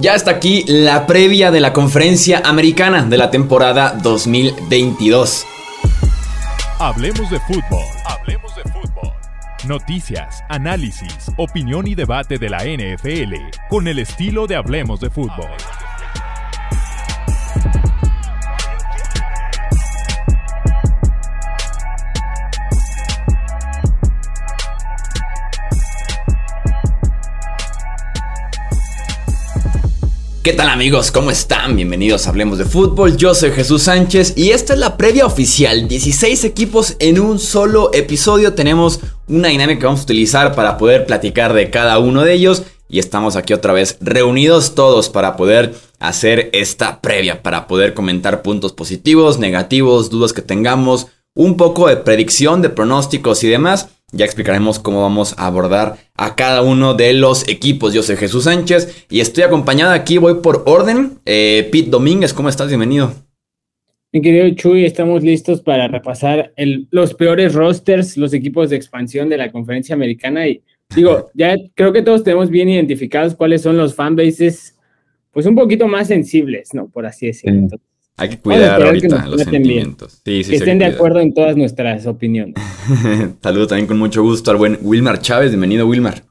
Ya está aquí la previa de la conferencia americana de la temporada 2022. Hablemos de fútbol. Hablemos de fútbol. Noticias, análisis, opinión y debate de la NFL con el estilo de Hablemos de fútbol. ¿Qué tal amigos? ¿Cómo están? Bienvenidos a Hablemos de Fútbol. Yo soy Jesús Sánchez y esta es la previa oficial. 16 equipos en un solo episodio. Tenemos una dinámica que vamos a utilizar para poder platicar de cada uno de ellos. Y estamos aquí otra vez reunidos todos para poder hacer esta previa, para poder comentar puntos positivos, negativos, dudas que tengamos, un poco de predicción, de pronósticos y demás. Ya explicaremos cómo vamos a abordar a cada uno de los equipos. Yo soy Jesús Sánchez y estoy acompañado aquí, voy por orden. Eh, Pete Domínguez, ¿cómo estás? Bienvenido. Mi querido Chuy, estamos listos para repasar los peores rosters, los equipos de expansión de la conferencia americana. Y digo, ya creo que todos tenemos bien identificados cuáles son los fanbases, pues un poquito más sensibles, ¿no? Por así decirlo. Hay que cuidar ahorita los sentimientos. Sí, sí, que estén de acuerdo en todas nuestras opiniones. Saludo también con mucho gusto al buen Wilmar Chávez. Bienvenido, Wilmar.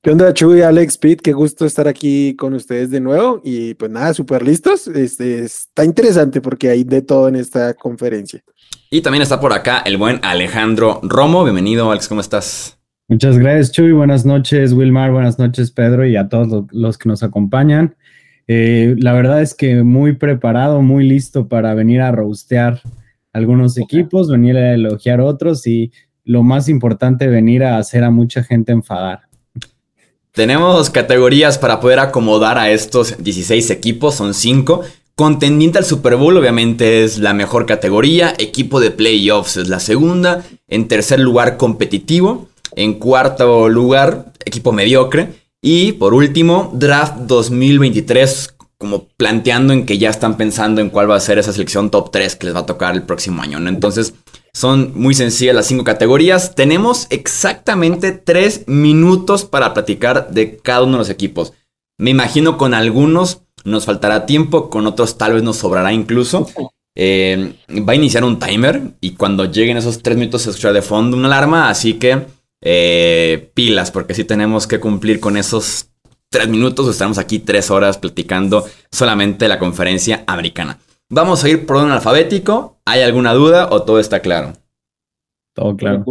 ¿Qué onda, Chuy, Alex, Pete? Qué gusto estar aquí con ustedes de nuevo. Y pues nada, súper listos. Este, está interesante porque hay de todo en esta conferencia. Y también está por acá el buen Alejandro Romo. Bienvenido, Alex, ¿cómo estás? Muchas gracias, Chuy. Buenas noches, Wilmar. Buenas noches, Pedro, y a todos los que nos acompañan. Eh, la verdad es que muy preparado, muy listo para venir a rostear algunos equipos, venir a elogiar otros y lo más importante, venir a hacer a mucha gente enfadar. Tenemos categorías para poder acomodar a estos 16 equipos, son 5. Contendiente al Super Bowl obviamente es la mejor categoría, equipo de playoffs es la segunda, en tercer lugar competitivo, en cuarto lugar equipo mediocre y por último, Draft 2023, como planteando en que ya están pensando en cuál va a ser esa selección top 3 que les va a tocar el próximo año. ¿no? Entonces, son muy sencillas las cinco categorías. Tenemos exactamente tres minutos para platicar de cada uno de los equipos. Me imagino con algunos nos faltará tiempo, con otros tal vez nos sobrará incluso. Eh, va a iniciar un timer y cuando lleguen esos tres minutos se escuchará de fondo una alarma, así que eh, pilas, porque si tenemos que cumplir con esos tres minutos. Estamos aquí tres horas platicando solamente la conferencia americana. Vamos a ir por orden alfabético. ¿Hay alguna duda o todo está claro? Todo claro.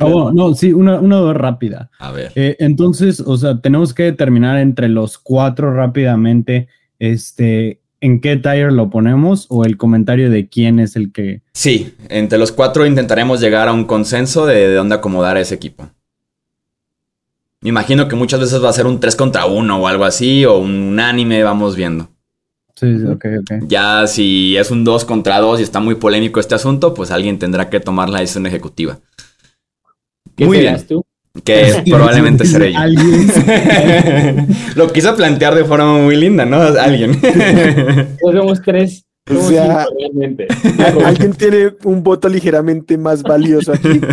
Oh, no, sí, una, duda rápida. A ver. Eh, entonces, o sea, tenemos que determinar entre los cuatro rápidamente, este, en qué tire lo ponemos o el comentario de quién es el que... Sí, entre los cuatro intentaremos llegar a un consenso de, dónde acomodar a ese equipo. Me imagino que muchas veces va a ser un 3 contra 1 o algo así, o un anime, vamos viendo. Sí, sí, ok, ok. Ya si es un 2 contra 2 y está muy polémico este asunto, pues alguien tendrá que tomar la decisión ejecutiva. ¿Qué muy bien. tú? Que probablemente seré yo. Lo quiso plantear de forma muy linda, ¿no? Alguien. Pues somos tres. o sea, alguien tiene un voto ligeramente más valioso aquí.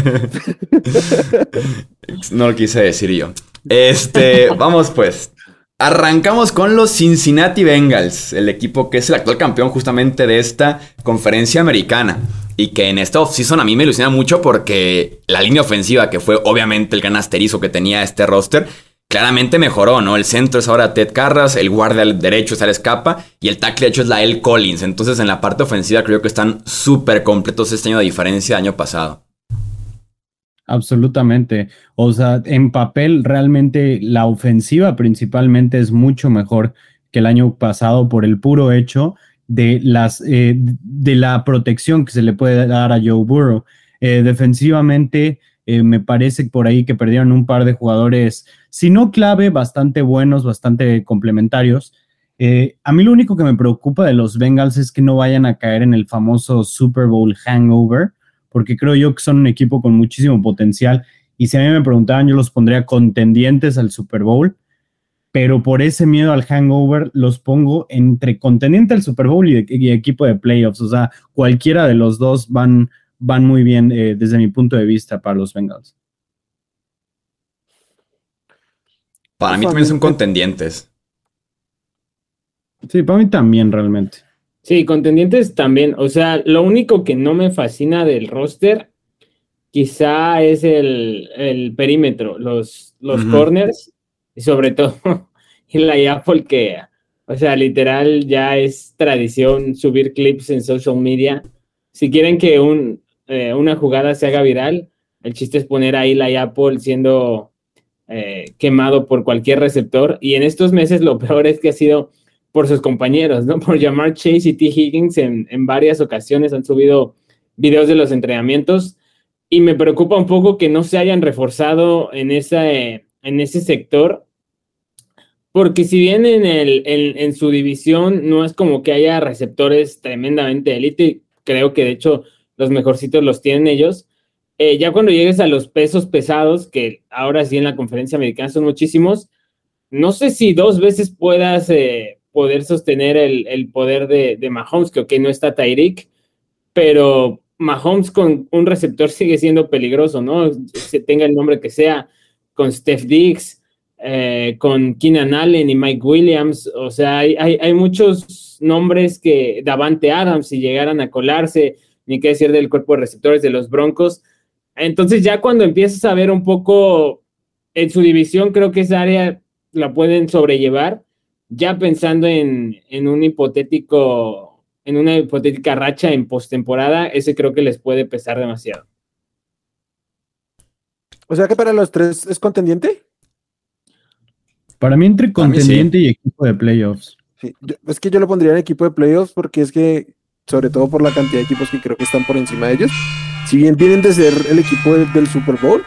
No lo quise decir yo. Este, vamos pues. Arrancamos con los Cincinnati Bengals, el equipo que es el actual campeón justamente de esta conferencia americana. Y que en esta offseason a mí me ilusiona mucho porque la línea ofensiva, que fue obviamente el gran asterisco que tenía este roster, claramente mejoró, ¿no? El centro es ahora Ted Carras, el guardia derecho es Alex Capa y el tackle hecho es la El Collins. Entonces en la parte ofensiva creo que están súper completos este año de diferencia del año pasado. Absolutamente. O sea, en papel realmente la ofensiva principalmente es mucho mejor que el año pasado por el puro hecho de, las, eh, de la protección que se le puede dar a Joe Burrow. Eh, defensivamente, eh, me parece por ahí que perdieron un par de jugadores, si no clave, bastante buenos, bastante complementarios. a mí lo único que me preocupa de los Bengals es que no vayan a caer en el famoso Super Bowl hangover, porque creo yo que son un equipo con muchísimo potencial. Y si a mí me preguntaban, yo los pondría contendientes al Super Bowl pero por ese miedo al hangover los pongo entre contendiente al Super Bowl y, equipo de playoffs. O sea, cualquiera de los dos van, van muy bien eh, desde mi punto de vista para los Bengals. Para mí también son contendientes. Sí, para mí también realmente. Sí, contendientes también. O sea, lo único que no me fascina del roster quizá es el, perímetro, los, los corners y sobre todo la Apple que, o sea, literal ya es tradición subir clips en social media. Si quieren que un, eh, una jugada se haga viral, el chiste es poner ahí la Apple siendo eh, quemado por cualquier receptor. Y en estos meses lo peor es que ha sido por sus compañeros, ¿no? Por llamar Chase y T. Higgins en, en varias ocasiones han subido videos de los entrenamientos y me preocupa un poco que no se hayan reforzado en, esa, en ese sector, porque si bien en, el, en, su división no es como que haya receptores tremendamente élite, creo que de hecho los mejorcitos los tienen ellos, eh, ya cuando llegues a los pesos pesados, que ahora sí en la conferencia americana son muchísimos, no sé si dos veces puedas eh, poder sostener el, poder de, de, Mahomes, que ok, no está Tyreek, pero Mahomes con un receptor sigue siendo peligroso, ¿no? Se tenga el nombre que sea, con Steph Diggs, eh, con Keenan Allen y Mike Williams, o sea, hay, hay, muchos nombres que Davante Adams, si llegaran a colarse, ni qué decir del cuerpo de receptores de los Broncos. Entonces ya cuando empiezas a ver un poco en su división, creo que esa área la pueden sobrellevar, ya pensando en, en un hipotético en una hipotética racha en postemporada, ese creo que les puede pesar demasiado. O sea que para los tres es contendiente. Para mí entre contendiente y equipo de playoffs. Sí, es que yo lo pondría en equipo de playoffs porque es que, sobre todo por la cantidad de equipos que creo que están por encima de ellos, si bien vienen de ser el equipo del Super Bowl,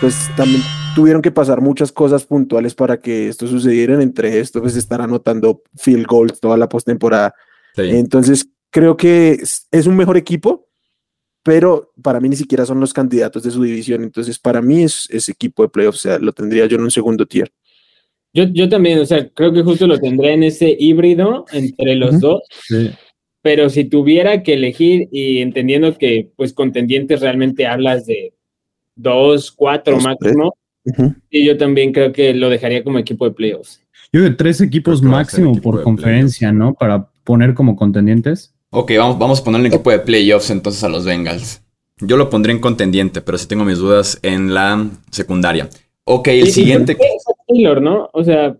pues también tuvieron que pasar muchas cosas puntuales para que esto sucediera. Entre esto, pues estar anotando field goals toda la postemporada entonces, creo que es, un mejor equipo, pero para mí ni siquiera son los candidatos de su división. Entonces, para mí es, ese equipo de playoffs, o sea, lo tendría yo en un segundo tier. Yo, yo también, o sea, creo que justo lo tendré en ese híbrido entre los dos. Pero si tuviera que elegir y entendiendo que, pues, contendientes realmente hablas de dos, cuatro máximo, y yo también creo que lo dejaría como equipo de playoffs. Yo de tres equipos máximo por conferencia, ¿no? Para poner como contendientes? Ok, vamos, vamos a poner el equipo de playoffs entonces a los Bengals. Yo lo pondré en contendiente, pero sí tengo mis dudas en la secundaria. Ok, el siguiente. Taylor, ¿no? O sea.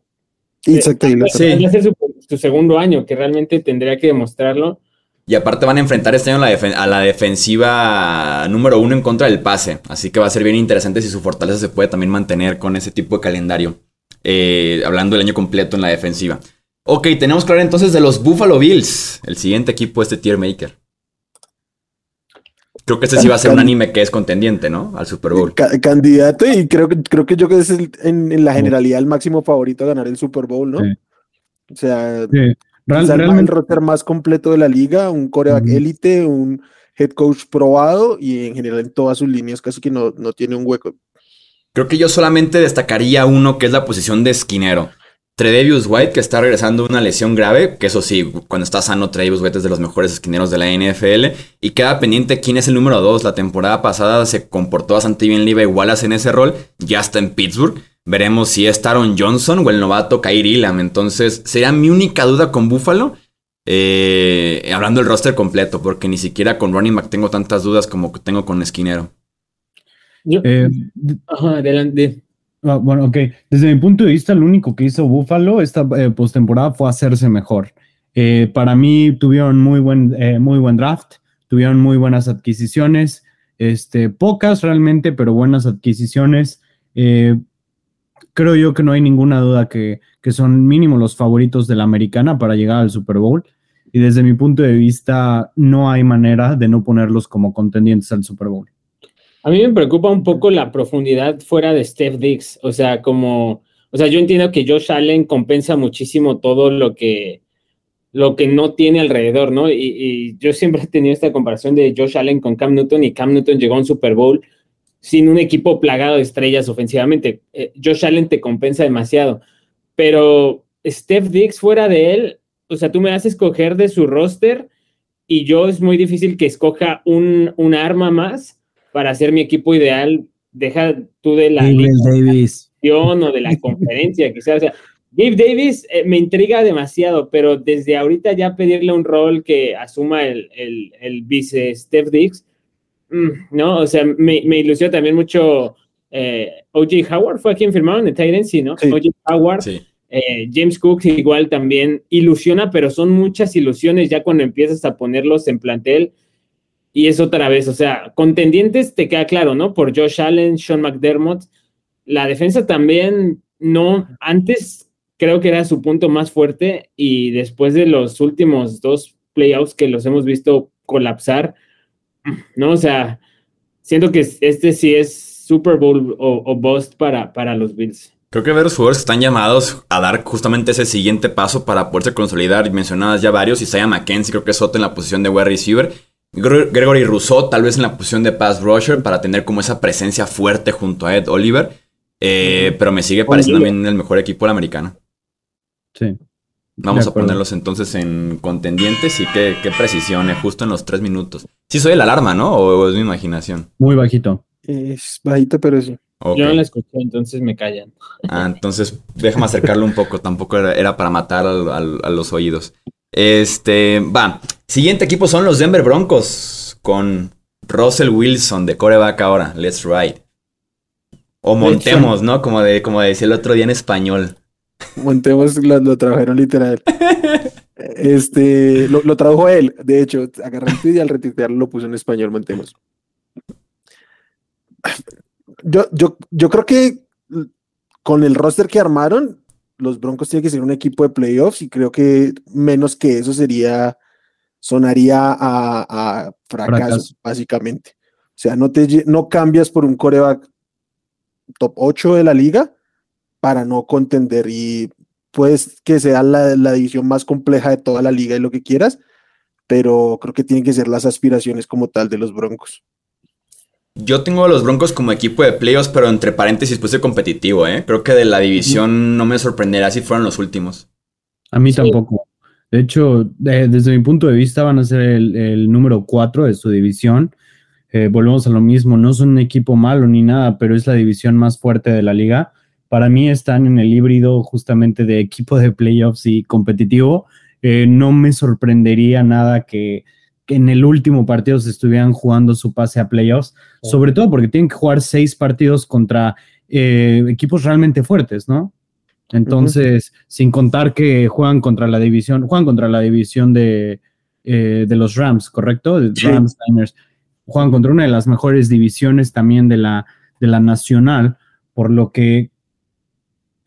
Isaac Taylor. Sí. Su, su, segundo año, que realmente tendría que demostrarlo. Y aparte van a enfrentar este año a la defensiva número uno en contra del pase. Así que va a ser bien interesante si su fortaleza se puede también mantener con ese tipo de calendario. Eh, hablando del año completo en la defensiva. Ok, tenemos que hablar entonces de los Buffalo Bills, el siguiente equipo de este tier maker. Creo que este sí va a ser un anime que es contendiente, ¿no? Al Super Bowl. candidato y creo que, creo que yo que es en, la generalidad el máximo favorito a ganar el Super Bowl, ¿no? O sea, realmente el roster más completo de la liga, un coreback élite, un head coach probado y en general en todas sus líneas casi que no, no tiene un hueco. Creo que yo solamente destacaría uno que es la posición de esquinero. Tredevius White, que está regresando una lesión grave, que eso sí, cuando está sano, Tredevius White es de los mejores esquineros de la NFL. Y queda pendiente quién es el número 2. La temporada pasada se comportó bastante bien Levi Wallace en ese rol. Ya está en Pittsburgh. Veremos si es Taron Johnson o el novato Kyrie Lam. Entonces, sería mi única duda con Buffalo. Eh, hablando del roster completo, porque ni siquiera con Ronnie Mac tengo tantas dudas como tengo con Esquinero. Eh, ajá, adelante. Ah, bueno, ok. Desde mi punto de vista, lo único que hizo Buffalo esta eh, postemporada fue hacerse mejor. Eh, para mí tuvieron muy buen, eh, muy buen draft, tuvieron muy buenas adquisiciones, este, pocas realmente, pero buenas adquisiciones. creo yo que no hay ninguna duda que, que son mínimo los favoritos de la americana para llegar al Super Bowl. Y desde mi punto de vista, no hay manera de no ponerlos como contendientes al Super Bowl. A mí me preocupa un poco la profundidad fuera de Steph Diggs. O sea, como, o sea, yo entiendo que Josh Allen compensa muchísimo todo lo que, lo que no tiene alrededor, ¿no? Y, yo siempre he tenido esta comparación de Josh Allen con Cam Newton y Cam Newton llegó a un Super Bowl sin un equipo plagado de estrellas ofensivamente. Eh, Josh Allen te compensa demasiado, pero Steph Diggs fuera de él, o sea, tú me haces escoger de su roster y yo es muy difícil que escoja un, un arma más para ser mi equipo ideal, deja tú de la Davis. o de la conferencia, quizás. O sea, Gabe Davis eh, me intriga demasiado, pero desde ahorita ya pedirle un rol que asuma el, el, vice Steph Diggs, mm, ¿no? O sea, me, me ilusionó también mucho eh, OJ Howard, fue a quien firmaron en Titans, sí, ¿no? OJ Howard. Eh, James Cook igual también ilusiona, pero son muchas ilusiones ya cuando empiezas a ponerlos en plantel. Y es otra vez, o sea, contendientes te queda claro, ¿no? Por Josh Allen, Sean McDermott. La defensa también no, antes creo que era su punto más fuerte y después de los últimos dos playouts que los hemos visto colapsar, ¿no? O sea, siento que este sí es Super Bowl o, bust para, para los Bills. Creo que varios jugadores están llamados a dar justamente ese siguiente paso para poderse consolidar. Mencionadas ya varios. Isaiah McKenzie, creo que es Soto en la posición de wide receiver. Gregory Rousseau, tal vez en la posición de pass rusher, para tener como esa presencia fuerte junto a Ed Oliver. Eh, pero me sigue pareciendo también el mejor equipo de la americana. Sí. Vamos a ponerlos entonces en contendientes y qué, qué precisión, eh, justo en los tres minutos. Sí soy el alarma, ¿no? ¿O es mi imaginación? Muy bajito. Es bajito, pero sí. Yo no la escuché, entonces me callan. Ah, entonces déjame acercarlo un poco. Tampoco era, para matar a los oídos. Este, va. Siguiente equipo son los Denver Broncos con Russell Wilson de coreback ahora. Let's ride. O montemos, ¿no? Como, de, como decía el otro día en español. Montemos lo, trabajaron literal. Este, lo, lo, tradujo él, de hecho, agarré el y al retuitearlo lo puso en español, Montemos. Yo, yo, yo creo que con el roster que armaron, los Broncos tienen que ser un equipo de playoffs y creo que menos que eso sería, sonaría a, fracaso, básicamente. O sea, no, te, no cambias por un coreback top 8 de la liga para no contender y puedes que sea la, la, división más compleja de toda la liga y lo que quieras, pero creo que tienen que ser las aspiraciones como tal de los Broncos. Yo tengo a los Broncos como equipo de playoffs, pero entre paréntesis puse competitivo, ¿eh? Creo que de la división no me sorprenderá si fueran los últimos. A mí tampoco. De hecho, desde mi punto de vista van a ser el, número 4 de su división. Eh, volvemos a lo mismo, no son un equipo malo ni nada, pero es la división más fuerte de la liga para mí están en el híbrido justamente de equipo de playoffs y competitivo. Eh, no me sorprendería nada que, en el último partido se estuvieran jugando su pase a playoffs, sobre todo porque tienen que jugar seis partidos contra eh, equipos realmente fuertes, ¿no? Entonces, sin contar que juegan contra la división, juegan contra la división de, eh, de los Rams, ¿correcto? De Rams Niners. Juegan contra una de las mejores divisiones también de la, de la nacional, por lo que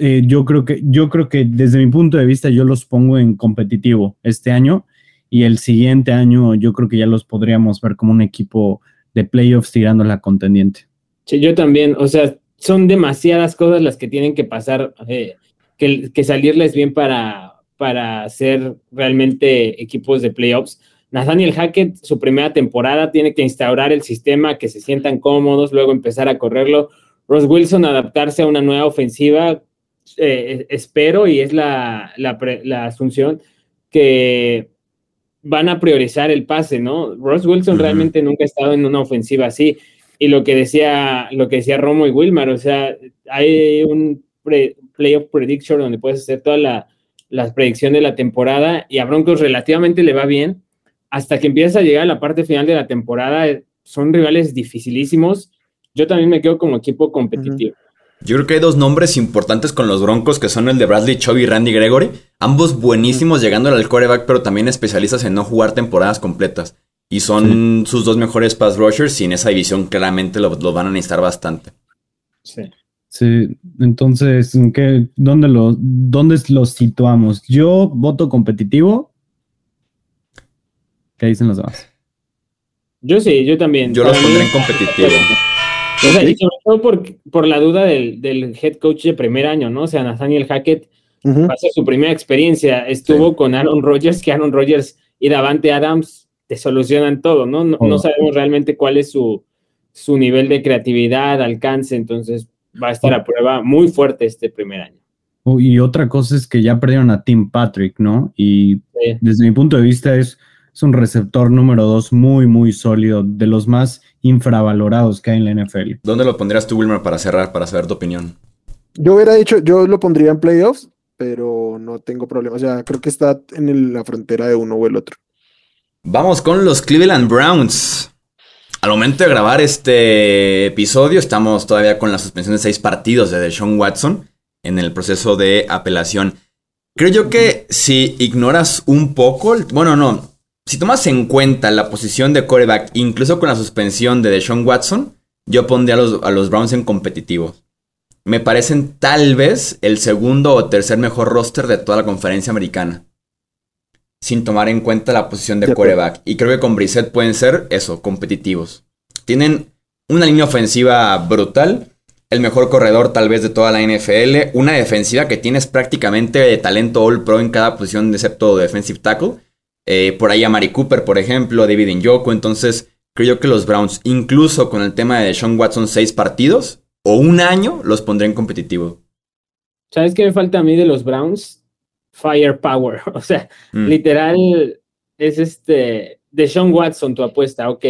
eh, yo, creo que, yo creo que desde mi punto de vista yo los pongo en competitivo este año y el siguiente año yo creo que ya los podríamos ver como un equipo de playoffs tirando la contendiente. Sí, yo también, o sea, son demasiadas cosas las que tienen que pasar, eh, que, que, salirles bien para, para ser realmente equipos de playoffs. Nathaniel Hackett, su primera temporada, tiene que instaurar el sistema, que se sientan cómodos, luego empezar a correrlo. Ross Wilson adaptarse a una nueva ofensiva eh, espero y es la, asunción que van a priorizar el pase, ¿no? Ross Wilson realmente nunca ha estado en una ofensiva así. Y lo que decía, lo que decía Romo y Wilmar, o sea, hay un playoff prediction donde puedes hacer toda la, la predicción de la temporada y a Broncos relativamente le va bien. Hasta que empieza a llegar a la parte final de la temporada, son rivales dificilísimos. Yo también me quedo como equipo competitivo. Yo creo que hay dos nombres importantes con los Broncos que son el de Bradley Chubb y Randy Gregory. Ambos buenísimos llegando al quarterback, pero también especialistas en no jugar temporadas completas. Y son sus dos mejores pass rushers y en esa división claramente lo, van a necesitar bastante. Sí. Sí, entonces, qué, dónde, lo, ¿dónde los situamos? Yo voto competitivo. ¿Qué dicen los demás? Yo sí, yo también. Yo los pondré en competitivo. O sea, y sobre todo por, por la duda del, del, head coach de primer año, ¿no? O sea, Nathaniel Hackett uh su primera experiencia. Estuvo con Aaron Rodgers, que Aaron Rodgers y Davante Adams te solucionan todo, ¿no? No, sabemos realmente cuál es su, su nivel de creatividad, alcance, entonces va a estar a prueba muy fuerte este primer año. Oh, y otra cosa es que ya perdieron a Tim Patrick, ¿no? Y desde mi punto de vista es, es un receptor número dos muy, muy sólido, de los más infravalorados que hay en la NFL. ¿Dónde lo pondrías tú, Wilmer, para cerrar, para saber tu opinión? Yo hubiera dicho, yo lo pondría en playoffs, pero no tengo problema. O sea, creo que está en el- la frontera de uno o el otro. Vamos con los Cleveland Browns. Al momento de grabar este episodio, estamos todavía con la suspensión de seis partidos de Deshaun Watson en el proceso de apelación. Creo yo que si ignoras un poco, bueno, no, si tomas en cuenta la posición de quarterback, incluso con la suspensión de Deshaun Watson, yo pondría a los, a los Browns en competitivos. Me parecen tal vez el segundo o tercer mejor roster de toda la conferencia americana sin tomar en cuenta la posición de, De quarterback. Y creo que con Brissett pueden ser eso, competitivos. Tienen una línea ofensiva brutal, el mejor corredor tal vez de toda la NFL, una defensiva que tienes prácticamente de talento all pro en cada posición excepto defensive tackle. Eh, por ahí a Mari Cooper, por ejemplo, a David Njoku. Entonces, creo yo que los Browns, incluso con el tema de Sean Watson, seis partidos o un año, los pondré en competitivo. ¿Sabes qué me falta a mí de los Browns? Firepower. O sea, Mm. literal es este de Sean Watson tu apuesta, ok.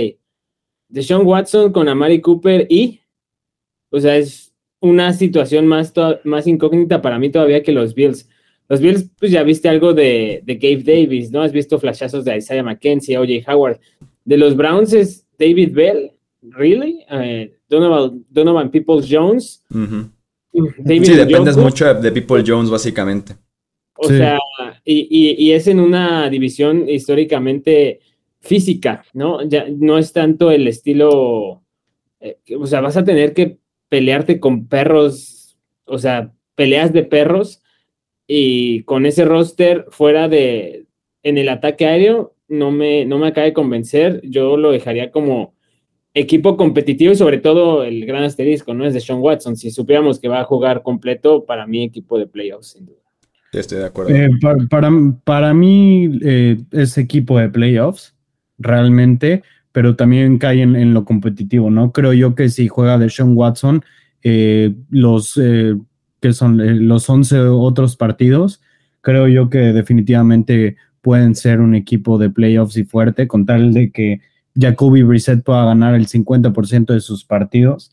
De Sean Watson con Amari Cooper y, o sea, es una situación más, más incógnita para mí todavía que los Bills. Los Bills, pues ya viste algo de, de Gabe Davis, ¿no? Has visto flashazos de Isaiah McKenzie, OJ Howard. De los Browns es David Bell, ¿really? Eh, Donovan, Donovan Peoples Jones. David Sí, dependes mucho de, de People Jones, básicamente. O Sí. sea, y, y- y es en una división históricamente física, ¿no? Ya no es tanto el estilo, eh, o sea, vas a tener que pelearte con perros, o sea, peleas de perros y con ese roster fuera de, en el ataque aéreo, no me, no me acaba de convencer, yo lo dejaría como equipo competitivo y sobre todo el gran asterisco, ¿no? Es de Sean Watson, si supiéramos que va a jugar completo, para mí equipo de playoffs, sin duda. Estoy de acuerdo. Eh, pa- para, para mí eh, es equipo de playoffs, realmente, pero también cae en, lo competitivo, ¿no? Creo yo que si juega de Sean Watson, eh, los eh, que son los 11 otros partidos, creo yo que definitivamente pueden ser un equipo de playoffs y fuerte, con tal de que Jacoby Brissett pueda ganar el 50% de sus partidos.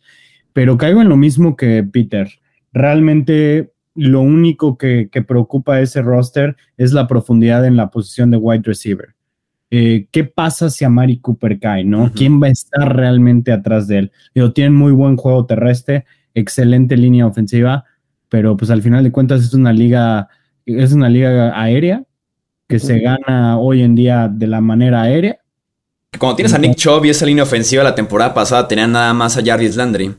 Pero caigo en lo mismo que Peter. Realmente lo único que, que preocupa a ese roster es la profundidad en la posición de wide receiver. Eh, ¿Qué pasa si a Mari Cooper cae? ¿no? ¿Quién va a estar realmente atrás de él? Digo, tienen muy buen juego terrestre, excelente línea ofensiva, pero pues al final de cuentas es una liga, es una liga aérea que se gana hoy en día de la manera aérea. Cuando tienes a Nick Chubb y esa línea ofensiva la temporada pasada tenían nada más a Jarvis Landry.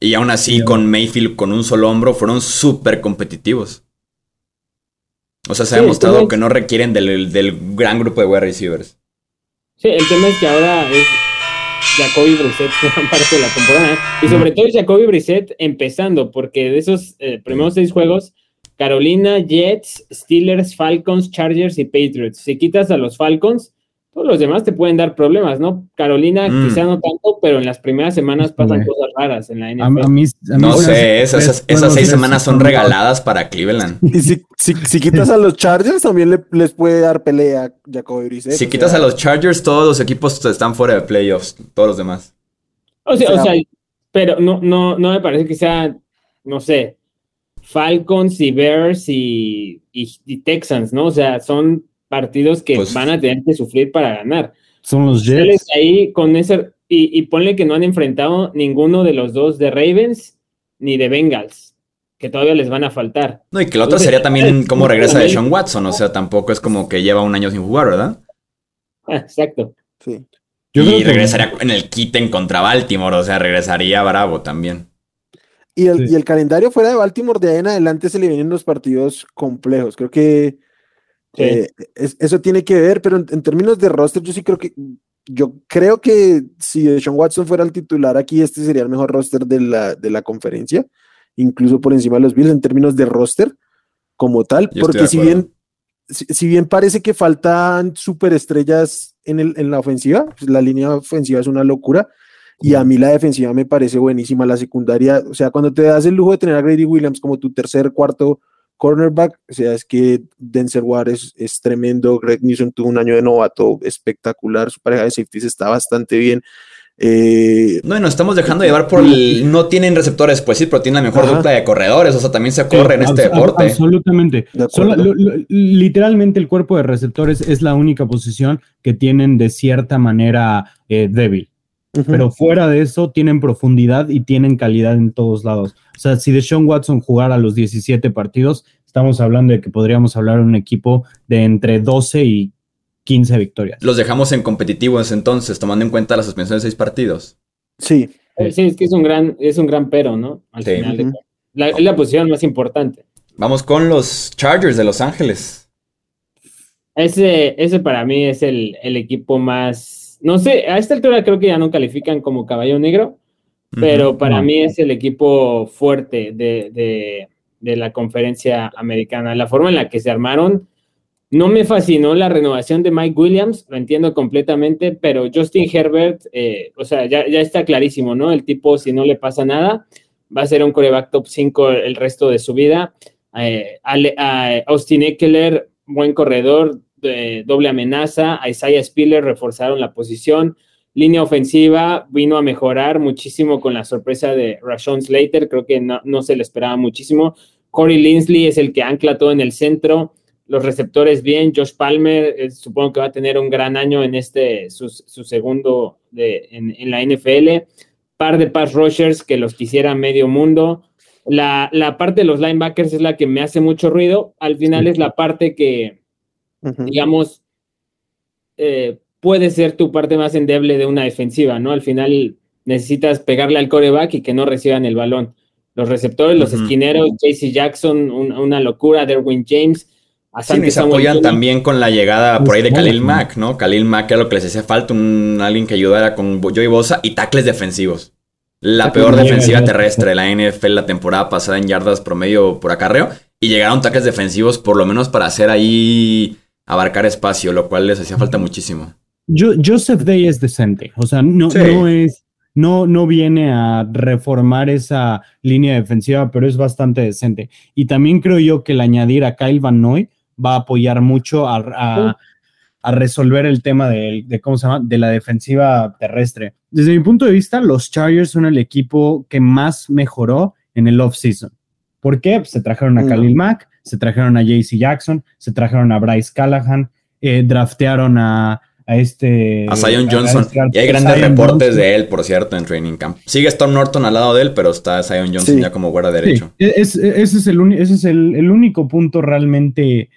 Y aún así Sí. con Mayfield con un solo hombro fueron súper competitivos. O sea, se ha Sí, demostrado que no requieren del, del gran grupo de wide receivers. Sí, el tema es que ahora es Jacoby Brissett gran parte de la temporada. Y sobre todo es Jacoby Brissett empezando, porque de esos eh, primeros seis juegos, Carolina, Jets, Steelers, Falcons, Chargers y Patriots. Si quitas a los Falcons, todos los demás te pueden dar problemas, ¿no? Carolina Mm. quizá no tanto, pero en las primeras semanas pasan Híjole. cosas raras en la NFL. a mí, a mí No sé, esas, esas- tres esas seis semanas son regaladas para Cleveland. Y si, si, si quitas a los Chargers, también le- les puede dar pelea a Jacoby Brissett. Si quitas sea, a los Chargers, todos los equipos están fuera de playoffs, todos los demás. O sea, O o sea- sea, pero no, no, no me parece que sea, no sé, Falcons y Bears y, y- y Texans, ¿no? O sea, son partidos que Pues- van a tener que sufrir para ganar. Son los Jets. ahí con ese, y, y ponle que no han enfrentado ninguno de los dos de Ravens ni de Bengals, que todavía les van a faltar. No, y que la otra sería también cómo regresa de Sean Watson. O sea, tampoco es como que lleva un año sin jugar, ¿verdad? Ah, exacto. sí. Yo creo y que- regresaría en el kitten contra Baltimore, o sea, regresaría bravo también. Y el, Sí. y el calendario fuera de Baltimore de ahí en adelante se le vienen los partidos complejos. Creo que Sí. eh, es- eso tiene que ver, pero en, en términos de roster, yo sí creo que yo creo que si Sean Watson fuera el titular aquí, este sería el mejor roster de la, de la conferencia, incluso por encima de los Bills en términos de roster como tal, Yo porque si bien si, si bien parece que faltan superestrellas en, el, en la ofensiva, pues la línea ofensiva es una locura. Y a mí la defensiva me parece buenísima. La secundaria, o sea, cuando te das el lujo de tener a Grady Williams como tu tercer, cuarto cornerback, o sea, es que Denzel Ward es, es tremendo. Greg Newsom tuvo un año de novato espectacular. Su pareja de safeties está bastante bien. Eh, no, y nos estamos dejando llevar por el. No tienen receptores, pues sí, pero tienen la mejor dupla de corredores. O sea, también se corre en este deporte. Absolutamente. literalmente, el cuerpo de receptores es la única posición que tienen de cierta manera eh, débil. Pero fuera de eso, tienen profundidad y tienen calidad en todos lados. O sea, si Deshaun Watson jugara los 17 partidos, estamos hablando de que podríamos hablar de un equipo de entre 12 y 15 victorias. Los dejamos en competitivos entonces, tomando en cuenta la suspensión de seis partidos. Sí. Eh, sí, es que es un gran, es un gran pero, ¿no? Al final de, la, es la posición más importante. Vamos con los Chargers de Los Ángeles. Ese, ese para mí es el, equipo más. No sé, a esta altura creo que ya no califican como caballo negro, pero para mí es el equipo fuerte de, de la conferencia americana. La forma en la que se armaron no me fascinó la renovación de Mike Williams, lo entiendo completamente, pero Justin Herbert, eh, o sea, ya, está clarísimo, ¿no? El tipo, si no le pasa nada, va a ser un coreback top 5 el resto de su vida. Eh, Austin Eckler, buen corredor, doble amenaza. A Isaiah Spiller reforzaron la posición. Línea ofensiva vino a mejorar muchísimo con la sorpresa de Rashon Slater. Creo que no, no se le esperaba muchísimo. Corey Linsley es el que ancla todo en el centro los receptores bien. Josh Palmer, eh, supongo que va a tener un gran año en este, su, segundo de, en, la NFL. Par de pass rushers que los quisiera medio mundo. La, parte de los linebackers es la que me hace mucho ruido. Al final es la parte que, digamos, eh, puede ser tu parte más endeble de una defensiva, ¿no? Al final necesitas pegarle al coreback y que no reciban el balón. Los receptores, los esquineros, JC Jackson, una locura, Derwin James Sí, y se apoyan también con la llegada por ahí de Khalil Mack, ¿no? Khalil Mack era lo que les hacía falta, un, alguien que ayudara con Joey Bosa y tacles defensivos. La peor defensiva terrestre de la NFL la temporada pasada en yardas promedio por acarreo. Y llegaron tacles defensivos por lo menos para hacer ahí abarcar espacio, lo cual les hacía falta muchísimo. Joseph Day es decente, o sea, no, no es, no, no viene a reformar esa línea defensiva, pero es bastante decente. Y también creo yo que el añadir a Kyle Van Noy va a apoyar mucho a, resolver el tema de, ¿cómo se llama? de la defensiva terrestre. Desde mi punto de vista, los Chargers son el equipo que más mejoró en el off-season. ¿Por qué? Pues se trajeron a. Khalil Mack, se trajeron a JC Jackson, se trajeron a Bryce Callahan, eh, draftearon a, este... A Zion Johnson. y hay grandes reportes de él, por cierto, en Training Camp. Sigue Storm Norton al lado de él, pero está Zion Johnson ya como guarda derecho. E-, ese es, el, ese es el único punto realmente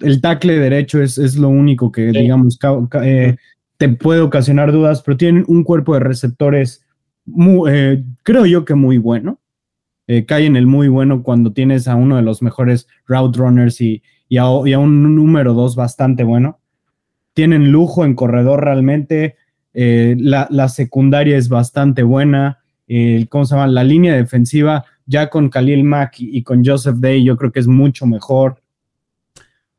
el tackle derecho es, es lo único que, digamos, eh, te puede ocasionar dudas, pero tienen un cuerpo de receptores, muy, eh, creo yo que muy bueno. Eh, cae en el muy bueno cuando tienes a uno de los mejores route runners y, y, a, un número dos bastante bueno. Tienen lujo en corredor realmente. La, secundaria es bastante buena. ¿Cómo se llama? La línea defensiva, ya con Khalil Mack y con Joseph Day, yo creo que es mucho mejor.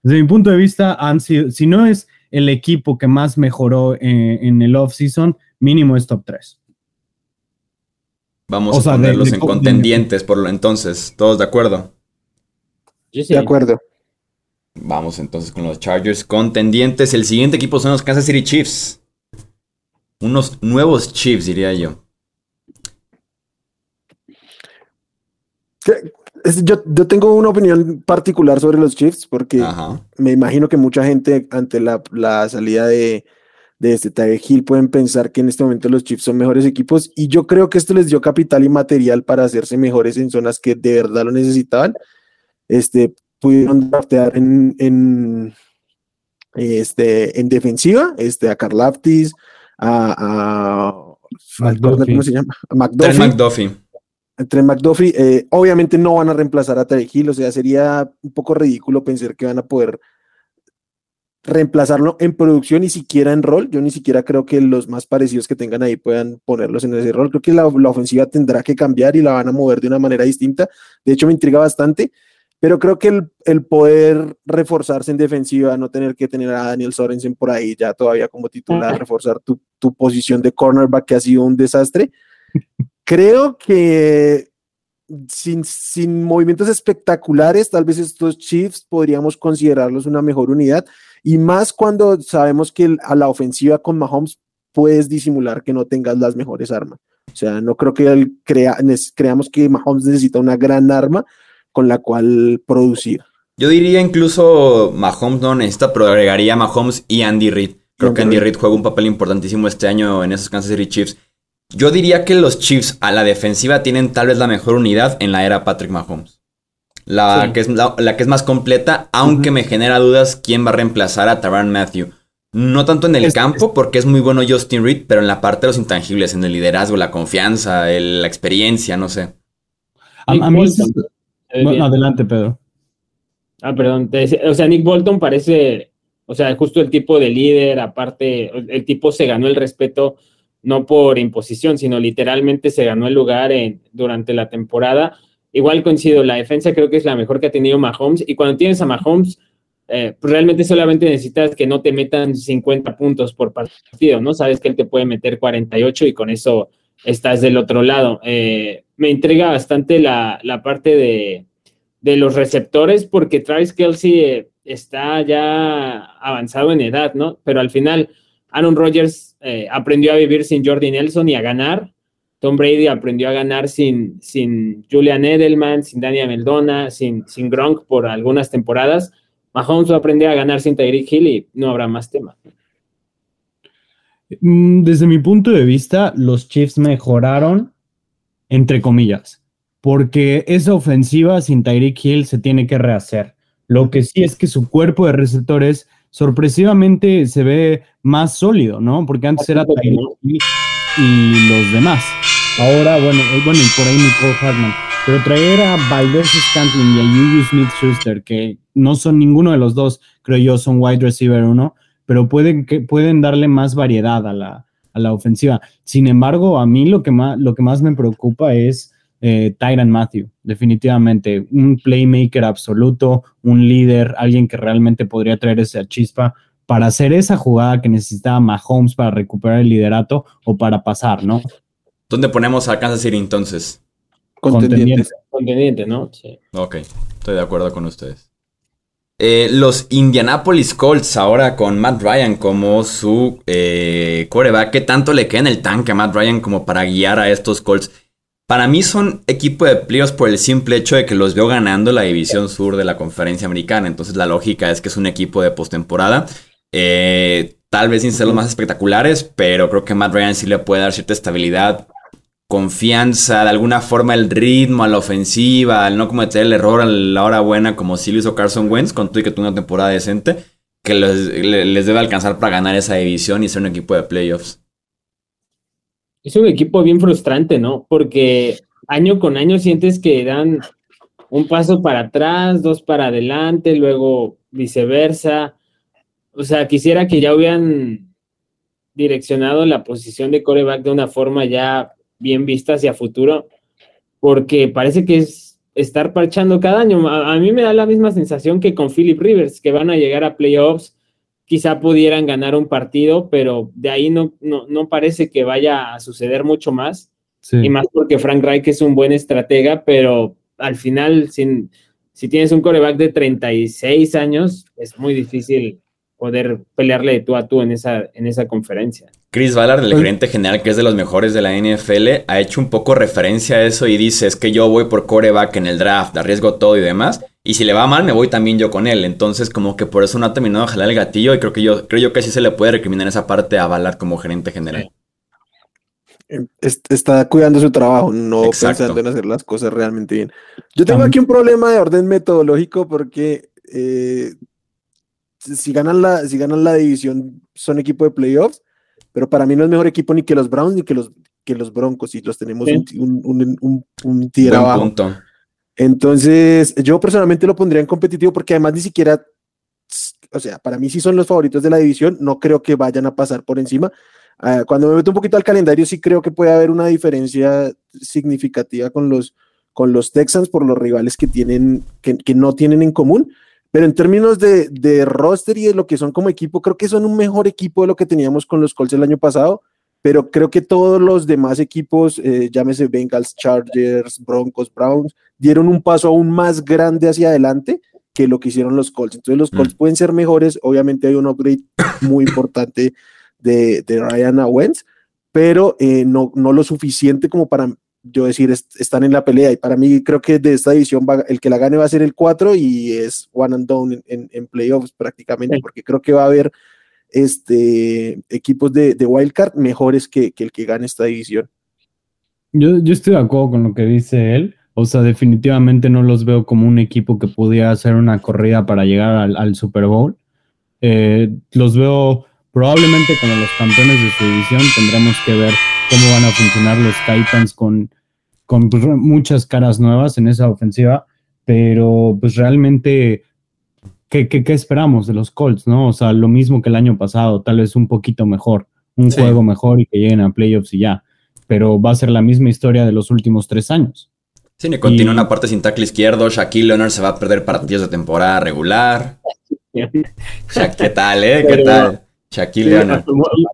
Desde mi punto de vista, han sido, si no es el equipo que más mejoró en, el off-season, mínimo es top 3. Vamos a ponerlos en contendientes por lo entonces. ¿Todos de acuerdo? De acuerdo. Vamos entonces con los Chargers contendientes. El siguiente equipo son los Kansas City Chiefs. Unos nuevos Chiefs, diría yo. yo, yo, tengo una opinión particular sobre los Chiefs porque me imagino que mucha gente ante la, la salida de, de este Tiger Hill pueden pensar que en este momento los Chiefs son mejores equipos y yo creo que esto les dio capital y material para hacerse mejores en zonas que de verdad lo necesitaban. Este, pudieron draftear en, en, este, en defensiva este, a Carl Aftis, a, a, ¿cómo se llama? A McDuffie entre McDuffie, eh, obviamente no van a reemplazar a Tarek Hill, o sea, sería un poco ridículo pensar que van a poder reemplazarlo en producción ni siquiera en rol. Yo ni siquiera creo que los más parecidos que tengan ahí puedan ponerlos en ese rol. Creo que la, ofensiva tendrá que cambiar y la van a mover de una manera distinta. De hecho, me intriga bastante, pero creo que el, poder reforzarse en defensiva, no tener que tener a Daniel Sorensen por ahí ya todavía como titular, reforzar tu, tu posición de cornerback que ha sido un desastre Creo que sin, sin, movimientos espectaculares, tal vez estos Chiefs podríamos considerarlos una mejor unidad y más cuando sabemos que a la ofensiva con Mahomes puedes disimular que no tengas las mejores armas. O sea, no creo que él crea, creamos que Mahomes necesita una gran arma con la cual producir. Yo diría incluso Mahomes no necesita, pero agregaría Mahomes y Andy Reid. Creo que Andy Reid juega un papel importantísimo este año en esos Kansas City Chiefs. Yo diría que los Chiefs a la defensiva tienen tal vez la mejor unidad en la era Patrick Mahomes. La, que, es, la, que es más completa, aunque me genera dudas quién va a reemplazar a Taron Matthew. No tanto en el campo, porque es muy bueno Justin Reed, pero en la parte de los intangibles, en el liderazgo, la confianza, la experiencia, no sé. A, mí adelante, Pedro. Ah, perdón. O sea, Nick Bolton parece, o sea, justo el tipo de líder, aparte, el tipo se ganó el respeto no por imposición, sino literalmente se ganó el lugar en, durante la temporada. Igual coincido, la defensa creo que es la mejor que ha tenido Mahomes y cuando tienes a Mahomes, eh, pues realmente solamente necesitas que no te metan 50 puntos por partido, ¿no? Sabes que él te puede meter 48 y con eso estás del otro lado. Eh, me intriga bastante la, parte de, los receptores porque Travis Kelsey eh, está ya avanzado en edad, ¿no? Pero al final Aaron Rodgers aprendió a vivir sin Jordi Nelson y a ganar. Tom Brady aprendió a ganar sin, sin Julian Edelman, sin Daniel Meldona, sin, sin Gronk por algunas temporadas. Mahomes va a aprender a ganar sin Tyreek Hill y no habrá más tema. Mm, desde mi punto de vista, los Chiefs mejoraron, entre comillas, porque esa ofensiva sin Tyreek Hill se tiene que rehacer. Lo que sí es que su cuerpo de receptores sorpresivamente se ve más sólido, ¿no? Porque antes era Tyreek Hill y los demás. Ahora, bueno, eh, bueno, y por ahí Nicole Hartman. Pero traer a Valdez Scantling y a Juju Smith Schuster, que no son ninguno de los dos, creo yo, son wide receiver uno, pero pueden, que, pueden darle más variedad a la, a la ofensiva. Sin embargo, a mí lo que más, lo que más me preocupa es eh, Matthew, definitivamente. Un playmaker absoluto, un líder, alguien que realmente podría traer esa chispa para hacer esa jugada que necesitaba Mahomes para recuperar el liderato o para pasar, ¿no? ¿Dónde ponemos a Kansas City entonces? Contendiente. Contendiente, ¿no? Sí. Ok, estoy de acuerdo con ustedes. Eh, los Indianapolis Colts ahora con Matt Ryan como su eh, coreback. ¿Qué tanto le queda en el tanque a Matt Ryan como para guiar a estos Colts? Para mí son equipo de playoffs por el simple hecho de que los veo ganando la división sur de la conferencia americana. Entonces la lógica es que es un equipo de postemporada. Eh, tal vez sin ser los más espectaculares, pero creo que Matt Ryan sí le puede dar cierta estabilidad confianza, de alguna forma el ritmo a la ofensiva, al no cometer el error a la hora buena como si lo hizo Carson Wentz, con y que tuvo una temporada decente, que les, debe alcanzar para ganar esa división y ser un equipo de playoffs. Es un equipo bien frustrante, ¿no? Porque año con año sientes que dan un paso para atrás, dos para adelante, luego viceversa. O sea, quisiera que ya hubieran direccionado la posición de coreback de una forma ya bien vista hacia futuro, porque parece que es estar parchando cada año. A, mí me da la misma sensación que con Philip Rivers, que van a llegar a playoffs, quizá pudieran ganar un partido, pero de ahí no, no, parece que vaya a suceder mucho más. Y más porque Frank Reich es un buen estratega, pero al final, sin, si tienes un coreback de 36 años, es muy difícil poder pelearle de tú a tú en esa, en esa conferencia. Chris Ballard, el gerente general, que es de los mejores de la NFL, ha hecho un poco referencia a eso y dice, es que yo voy por coreback en el draft, arriesgo todo y demás, y si le va mal, me voy también yo con él. Entonces, como que por eso no ha terminado de jalar el gatillo y creo que yo, creo yo que sí se le puede recriminar esa parte a Ballard como gerente general. Está cuidando su trabajo, no pensando en hacer las cosas realmente bien. Yo tengo aquí un problema de orden metodológico porque eh, si ganan la, si ganan la división, son equipo de playoffs, pero para mí no es mejor equipo ni que los Browns ni que los, que los Broncos, y los tenemos un, un, un, abajo. Entonces, yo personalmente lo pondría en competitivo porque además ni siquiera, o sea, para mí sí son los favoritos de la división, no creo que vayan a pasar por encima. Ah, cuando me meto un poquito al calendario, sí creo que puede haber una diferencia significativa con los, con los Texans por los rivales que tienen, que, que no tienen en común pero en términos de, de, roster y de lo que son como equipo, creo que son un mejor equipo de lo que teníamos con los Colts el año pasado. Pero creo que todos los demás equipos, eh, llámese Bengals, Chargers, Broncos, Browns, dieron un paso aún más grande hacia adelante que lo que hicieron los Colts. Entonces los Colts mm. pueden ser mejores. Obviamente hay un upgrade muy importante de, de Ryan Owens, pero eh, no, no lo suficiente como para yo decir están en la pelea. Y para mí creo que de esta edición el que la gane va a ser el 4 y es one and done en, en, playoffs prácticamente, porque creo que va a haber este, equipos de, de wildcard mejores que, que, el que gane esta división. Yo, yo estoy de acuerdo con lo que dice él. O sea, definitivamente no los veo como un equipo que pudiera hacer una corrida para llegar al, al Super Bowl. Eh, los veo probablemente como los campeones de su división. Tendremos que ver cómo van a funcionar los Titans con, con pues, muchas caras nuevas en esa ofensiva. Pero pues realmente, ¿qué, qué, esperamos de los Colts? ¿no? O sea, lo mismo que el año pasado, tal vez un poquito mejor, un juego mejor y que lleguen a playoffs y ya. Pero va a ser la misma historia de los últimos tres años. Sí, ni continúa una parte sin tackle izquierdo. Shaquille Leonard se va a perder partidos de temporada regular. ¿Qué tal, eh? ¿Qué tal? Shaquille Leonard.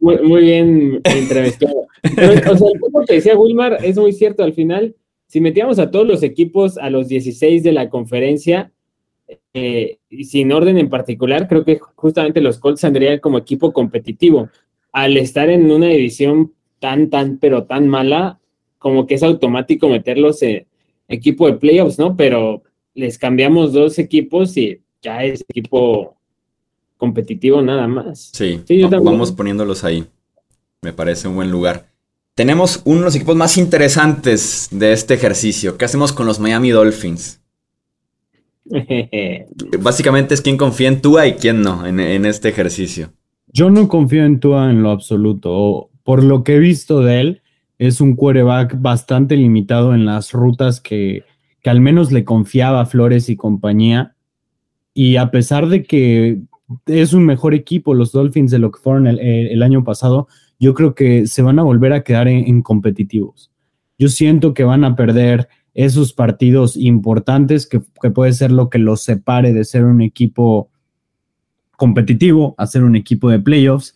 Muy, bien entrevistado. o sea, el punto que decía Wilmar es muy cierto. Al final, si metíamos a todos los equipos a los 16 de la conferencia, eh, sin orden en particular, creo que justamente los Colts saldrían como equipo competitivo. Al estar en una división tan, tan, pero tan mala, como que es automático meterlos en equipo de playoffs, ¿no? Pero les cambiamos dos equipos y ya es equipo competitivo nada más. Sí, vamos poniéndolos ahí. Me parece un buen lugar. Tenemos uno de los equipos más interesantes de este ejercicio. ¿Qué hacemos con los Miami Dolphins? Básicamente es quién confía en Tua y quién no en, en, este ejercicio. Yo no confío en Tua en lo absoluto. Por lo que he visto de él, es un quarterback bastante limitado en las rutas que, al menos le confiaba a Flores y compañía. Y a pesar de que es un mejor equipo los Dolphins de lo que fueron el, año pasado, yo creo que se van a volver a quedar en, competitivos. Yo siento que van a perder esos partidos importantes que, que, puede ser lo que los separe de ser un equipo competitivo a ser un equipo de playoffs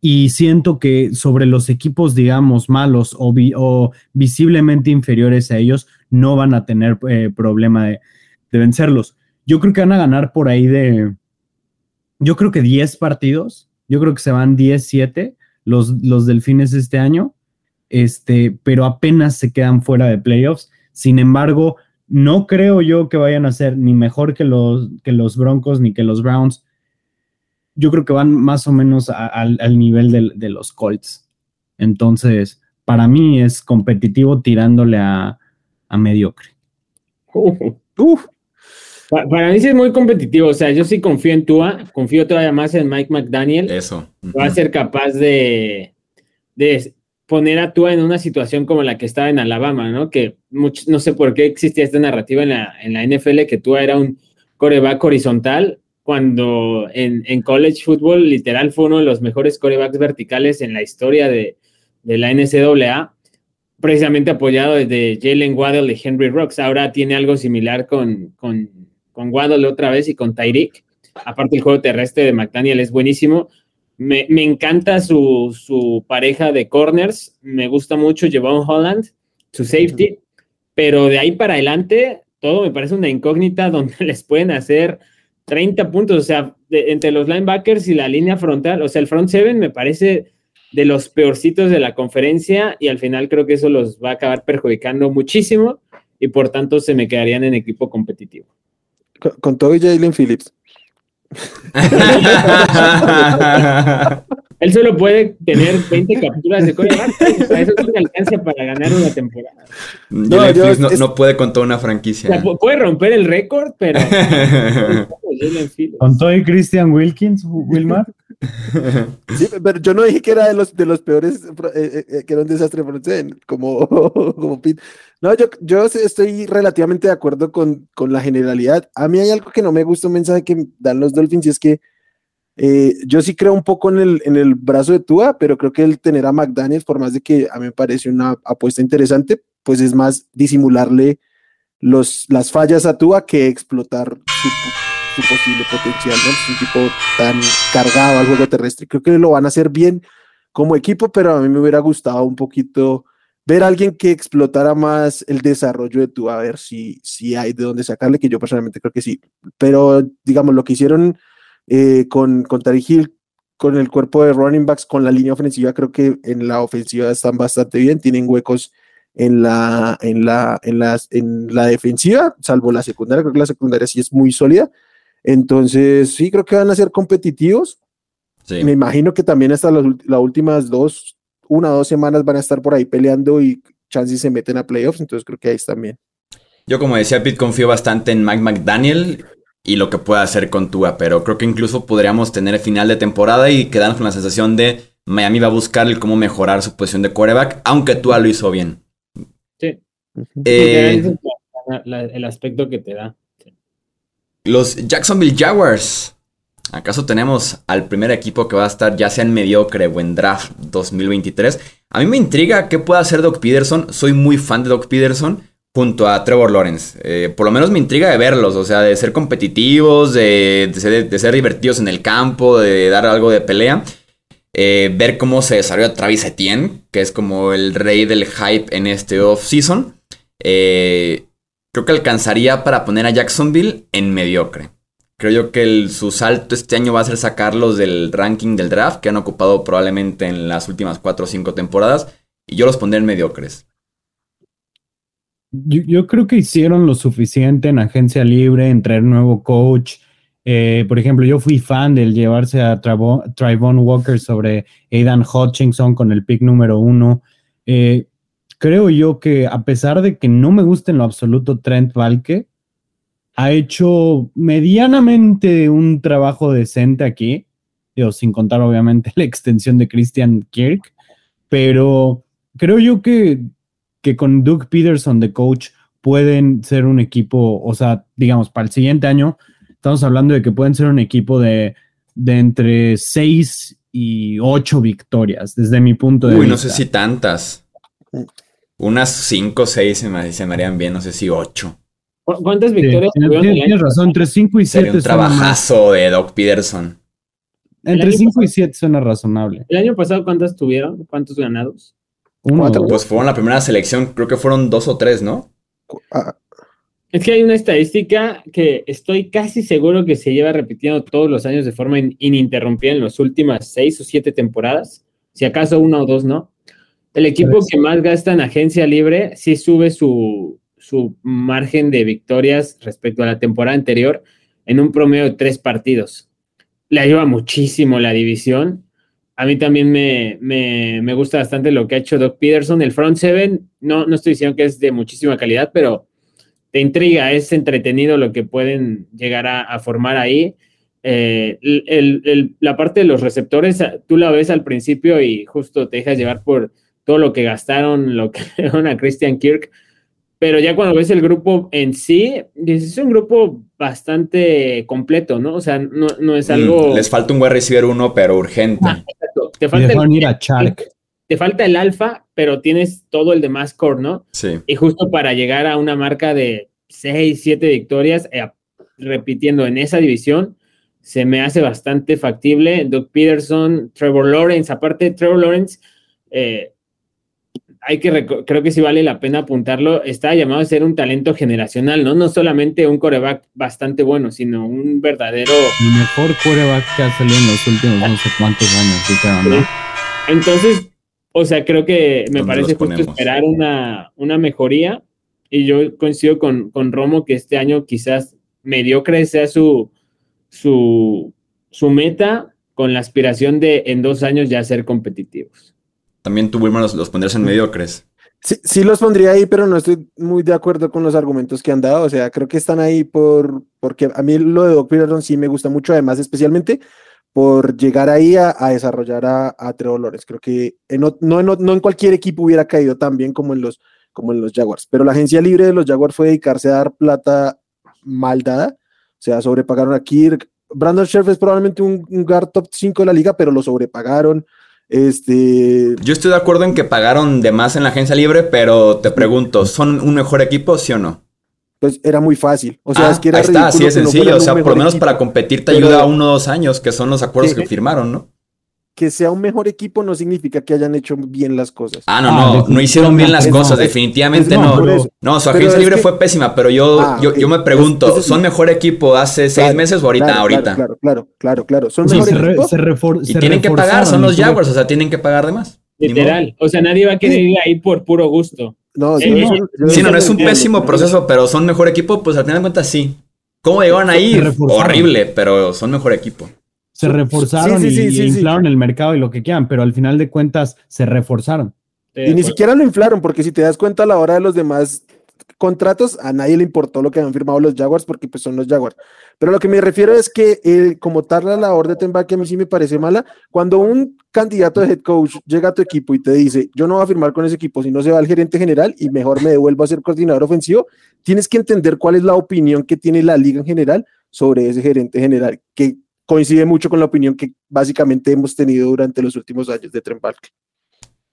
y siento que sobre los equipos, digamos, malos o, visiblemente inferiores a ellos, no van a tener eh, problema de, vencerlos. Yo creo que van a ganar por ahí de, yo creo que 10 partidos, yo creo que se van 10-7 los, los delfines este año, este, pero apenas se quedan fuera de playoffs. Sin embargo, no creo yo que vayan a ser ni mejor que los, que los Broncos ni que los Browns yo creo que van más o menos al nivel de, los Colts. Entonces, para mí es competitivo tirándole a, mediocre. Para, mí sí es muy competitivo. O sea, yo sí confío en Tua, confío todavía más en Mike McDaniel. Eso. Va a ser capaz de, de poner a Tua en una situación como la que estaba en Alabama, ¿no? Que no sé por qué existía esta narrativa en la, en la NFL que Tua era un coreback horizontal cuando en, college football literal fue uno de los mejores corebacks verticales en la historia de, la NCAA, precisamente apoyado desde Jalen Waddle y Henry Rocks. Ahora tiene algo similar con, con, con Waddle otra vez y con Tyreek. Aparte el juego terrestre de McDaniel es buenísimo. Me, encanta su, pareja de corners. Me gusta mucho Javon Holland, su safety. Pero de ahí para adelante, todo me parece una incógnita donde les pueden hacer 30 puntos, o sea, entre los linebackers y la línea frontal, o sea, el front seven me parece de los peorcitos de la conferencia y al final creo que eso los va a acabar perjudicando muchísimo y por tanto se me quedarían en equipo competitivo. Con, todo y Jalen Phillips. Él solo puede tener 20 capturas de coreback. eso es una alcance para ganar una temporada. No, no, puede con toda una franquicia. puede romper el récord, pero. con todo y Christian Wilkins, Wilmar. Sí, pero yo no dije que era de los, de los peores, eh, eh, eh, que era un desastre como, como Pete. No, yo, yo estoy relativamente de acuerdo con, con la generalidad. A mí hay algo que no me gusta, un mensaje que dan los Dolphins, y es que eh, yo sí creo un poco en el, en el brazo de Tua, pero creo que el tener a McDaniels, por más de que a mí me parece una apuesta interesante, pues es más disimularle los, las fallas a Tua que explotar su, posible potencial. ¿no? Es un tipo tan cargado al juego terrestre. Creo que lo van a hacer bien como equipo, pero a mí me hubiera gustado un poquito ver a alguien que explotara más el desarrollo de Tua, a ver si, si hay de dónde sacarle, que yo personalmente creo que sí. Pero digamos, lo que hicieron eh, con, con Hill con el cuerpo de running backs, con la línea ofensiva, creo que en la ofensiva están bastante bien, tienen huecos en la, en la, en las, en la defensiva, salvo la secundaria, creo que la secundaria sí es muy sólida. Entonces, sí, creo que van a ser competitivos. Me imagino que también hasta las, últimas dos, una o dos semanas van a estar por ahí peleando y chances se meten a playoffs, entonces creo que ahí están bien. Yo, como decía Pete, confío bastante en Mike McDaniel y lo que pueda hacer con Tua, pero creo que incluso podríamos tener el final de temporada y quedarnos con la sensación de Miami va a buscar el cómo mejorar su posición de quarterback, aunque Tua lo hizo bien. Sí. Eh, el aspecto que te da. Los Jacksonville Jaguars. ¿Acaso tenemos al primer equipo que va a estar ya sea en mediocre o en draft 2023? A mí me intriga qué puede hacer Doc Peterson. Soy muy fan de Doc Peterson junto a Trevor Lawrence. Eh, por lo menos me intriga de verlos, o sea, de ser competitivos, de, ser, divertidos en el campo, de dar algo de pelea. Eh, ver cómo se desarrolla Travis Etienne, que es como el rey del hype en este off-season. Eh, creo que alcanzaría para poner a Jacksonville en mediocre. Creo yo que su salto este año va a ser sacarlos del ranking del draft, que han ocupado probablemente en las últimas 4 o 5 temporadas, y yo los pondré en mediocres. Yo, creo que hicieron lo suficiente en agencia libre, en traer nuevo coach. Eh, por ejemplo, yo fui fan del llevarse a Trayvon Walker sobre Aidan Hutchinson con el pick número uno. Eh, creo yo que a pesar de que no me guste en lo absoluto Trent Valke, ha hecho medianamente un trabajo decente aquí, sin contar obviamente la extensión de Christian Kirk, pero creo yo que que con Doug Peterson de coach pueden ser un equipo, o sea, digamos, para el siguiente año, estamos hablando de que pueden ser un equipo de, de entre 6 y 8 victorias, desde mi punto de vista. Uy, no sé si tantas. Unas 5 o 6 se me, se me harían bien, no sé si 8. ¿Cuántas victorias tienes, razón, entre 5 y 7. un trabajazo de Doug Peterson. Entre 5 y 7 suena razonable. ¿El año pasado cuántas tuvieron? ¿Cuántos ganados? Pues fueron la primera selección, creo que fueron dos o tres, ¿no? Ah. Es que hay una estadística que estoy casi seguro que se lleva repitiendo todos los años de forma ininterrumpida en las últimas seis o siete temporadas, si acaso una o dos, ¿no? El equipo que más gasta en agencia libre sí sube su, su margen de victorias respecto a la temporada anterior en un promedio de tres partidos. Le ayuda muchísimo la división a mí también me, gusta bastante lo que ha hecho Doc Peterson. El front seven, no, no estoy diciendo que es de muchísima calidad, pero te intriga, es entretenido lo que pueden llegar a, formar ahí. Eh, la parte de los receptores, tú la ves al principio y justo te dejas llevar por todo lo que gastaron, lo que dieron a Christian Kirk pero ya cuando ves el grupo en sí, es un grupo bastante completo, ¿no? O sea, no, es mm, algo... les falta un wide receiver uno, pero urgente. Ah, te falta el, a Te falta el alfa, pero tienes todo el demás core, ¿no? Sí. Y justo para llegar a una marca de 6, 7 victorias, eh, repitiendo en esa división, se me hace bastante factible. Doug Peterson, Trevor Lawrence, aparte Trevor Lawrence, eh, hay que, creo que sí vale la pena apuntarlo, está llamado a ser un talento generacional, ¿no? No solamente un coreback bastante bueno, sino un verdadero... El mejor coreback que ha salido en los últimos no sé cuántos años, ¿no? Entonces, o sea, creo que me parece justo esperar una, una mejoría y yo coincido con, con Romo que este año quizás mediocre sea su, su, su meta con la aspiración de en dos años ya ser competitivos. También tú, Wilmer, los, los pondrías en mediocres. Sí, sí los pondría ahí, pero no estoy muy de acuerdo con los argumentos que han dado. O sea, creo que están ahí por porque a mí lo de Doc Peterson sí me gusta mucho, además, especialmente por llegar ahí a, desarrollar a, a Trevor Lawrence. Creo que no, no, no, en cualquier equipo hubiera caído tan bien como en, los, como en los Jaguars. Pero la agencia libre de los Jaguars fue dedicarse a dar plata mal dada. O sea, sobrepagaron a Kirk. Brandon Scherf es probablemente un, un guard top 5 de la liga, pero lo sobrepagaron. Este. Yo estoy de acuerdo en que pagaron de más en la agencia libre, pero te pregunto, ¿son un mejor equipo, sí o no? Pues era muy fácil. O sea, ah, es que era ahí está, así es sencillo. o sea, por lo menos para competir te ayuda uno o dos años, que son los acuerdos que firmaron, ¿no? Que sea un mejor equipo no significa que hayan hecho bien las cosas. Ah, no, no, no hicieron bien las cosas, definitivamente no. No, su agencia libre fue pésima, pero yo, ah, yo, me pregunto, ¿son mejor equipo hace seis meses o ahorita? ahorita. Claro, claro, claro, claro. ¿Son mejor equipo? y tienen que pagar, son los Jaguars, o sea, tienen que pagar de más. Literal, o sea, nadie va a querer ir ahí por puro gusto. No, sí, no, no, es un pésimo proceso, pero son mejor equipo, pues al final de cuentas sí. ¿Cómo llegaron ahí? Horrible, pero son mejor equipo se reforzaron y, inflaron el mercado y lo que quieran, pero al final de cuentas se reforzaron. y ni siquiera lo inflaron, porque si te das cuenta a la hora de los demás contratos, a nadie le importó lo que han firmado los Jaguars, porque pues son los Jaguars. Pero lo que me refiero es que eh, como tal la labor de Temba que a mí sí me parece mala, cuando un candidato de head coach llega a tu equipo y te dice, yo no voy a firmar con ese equipo, si no se va al gerente general y mejor me devuelvo a ser coordinador ofensivo, tienes que entender cuál es la opinión que tiene la liga en general sobre ese gerente general, que coincide mucho con la opinión que básicamente hemos tenido durante los últimos años de Trent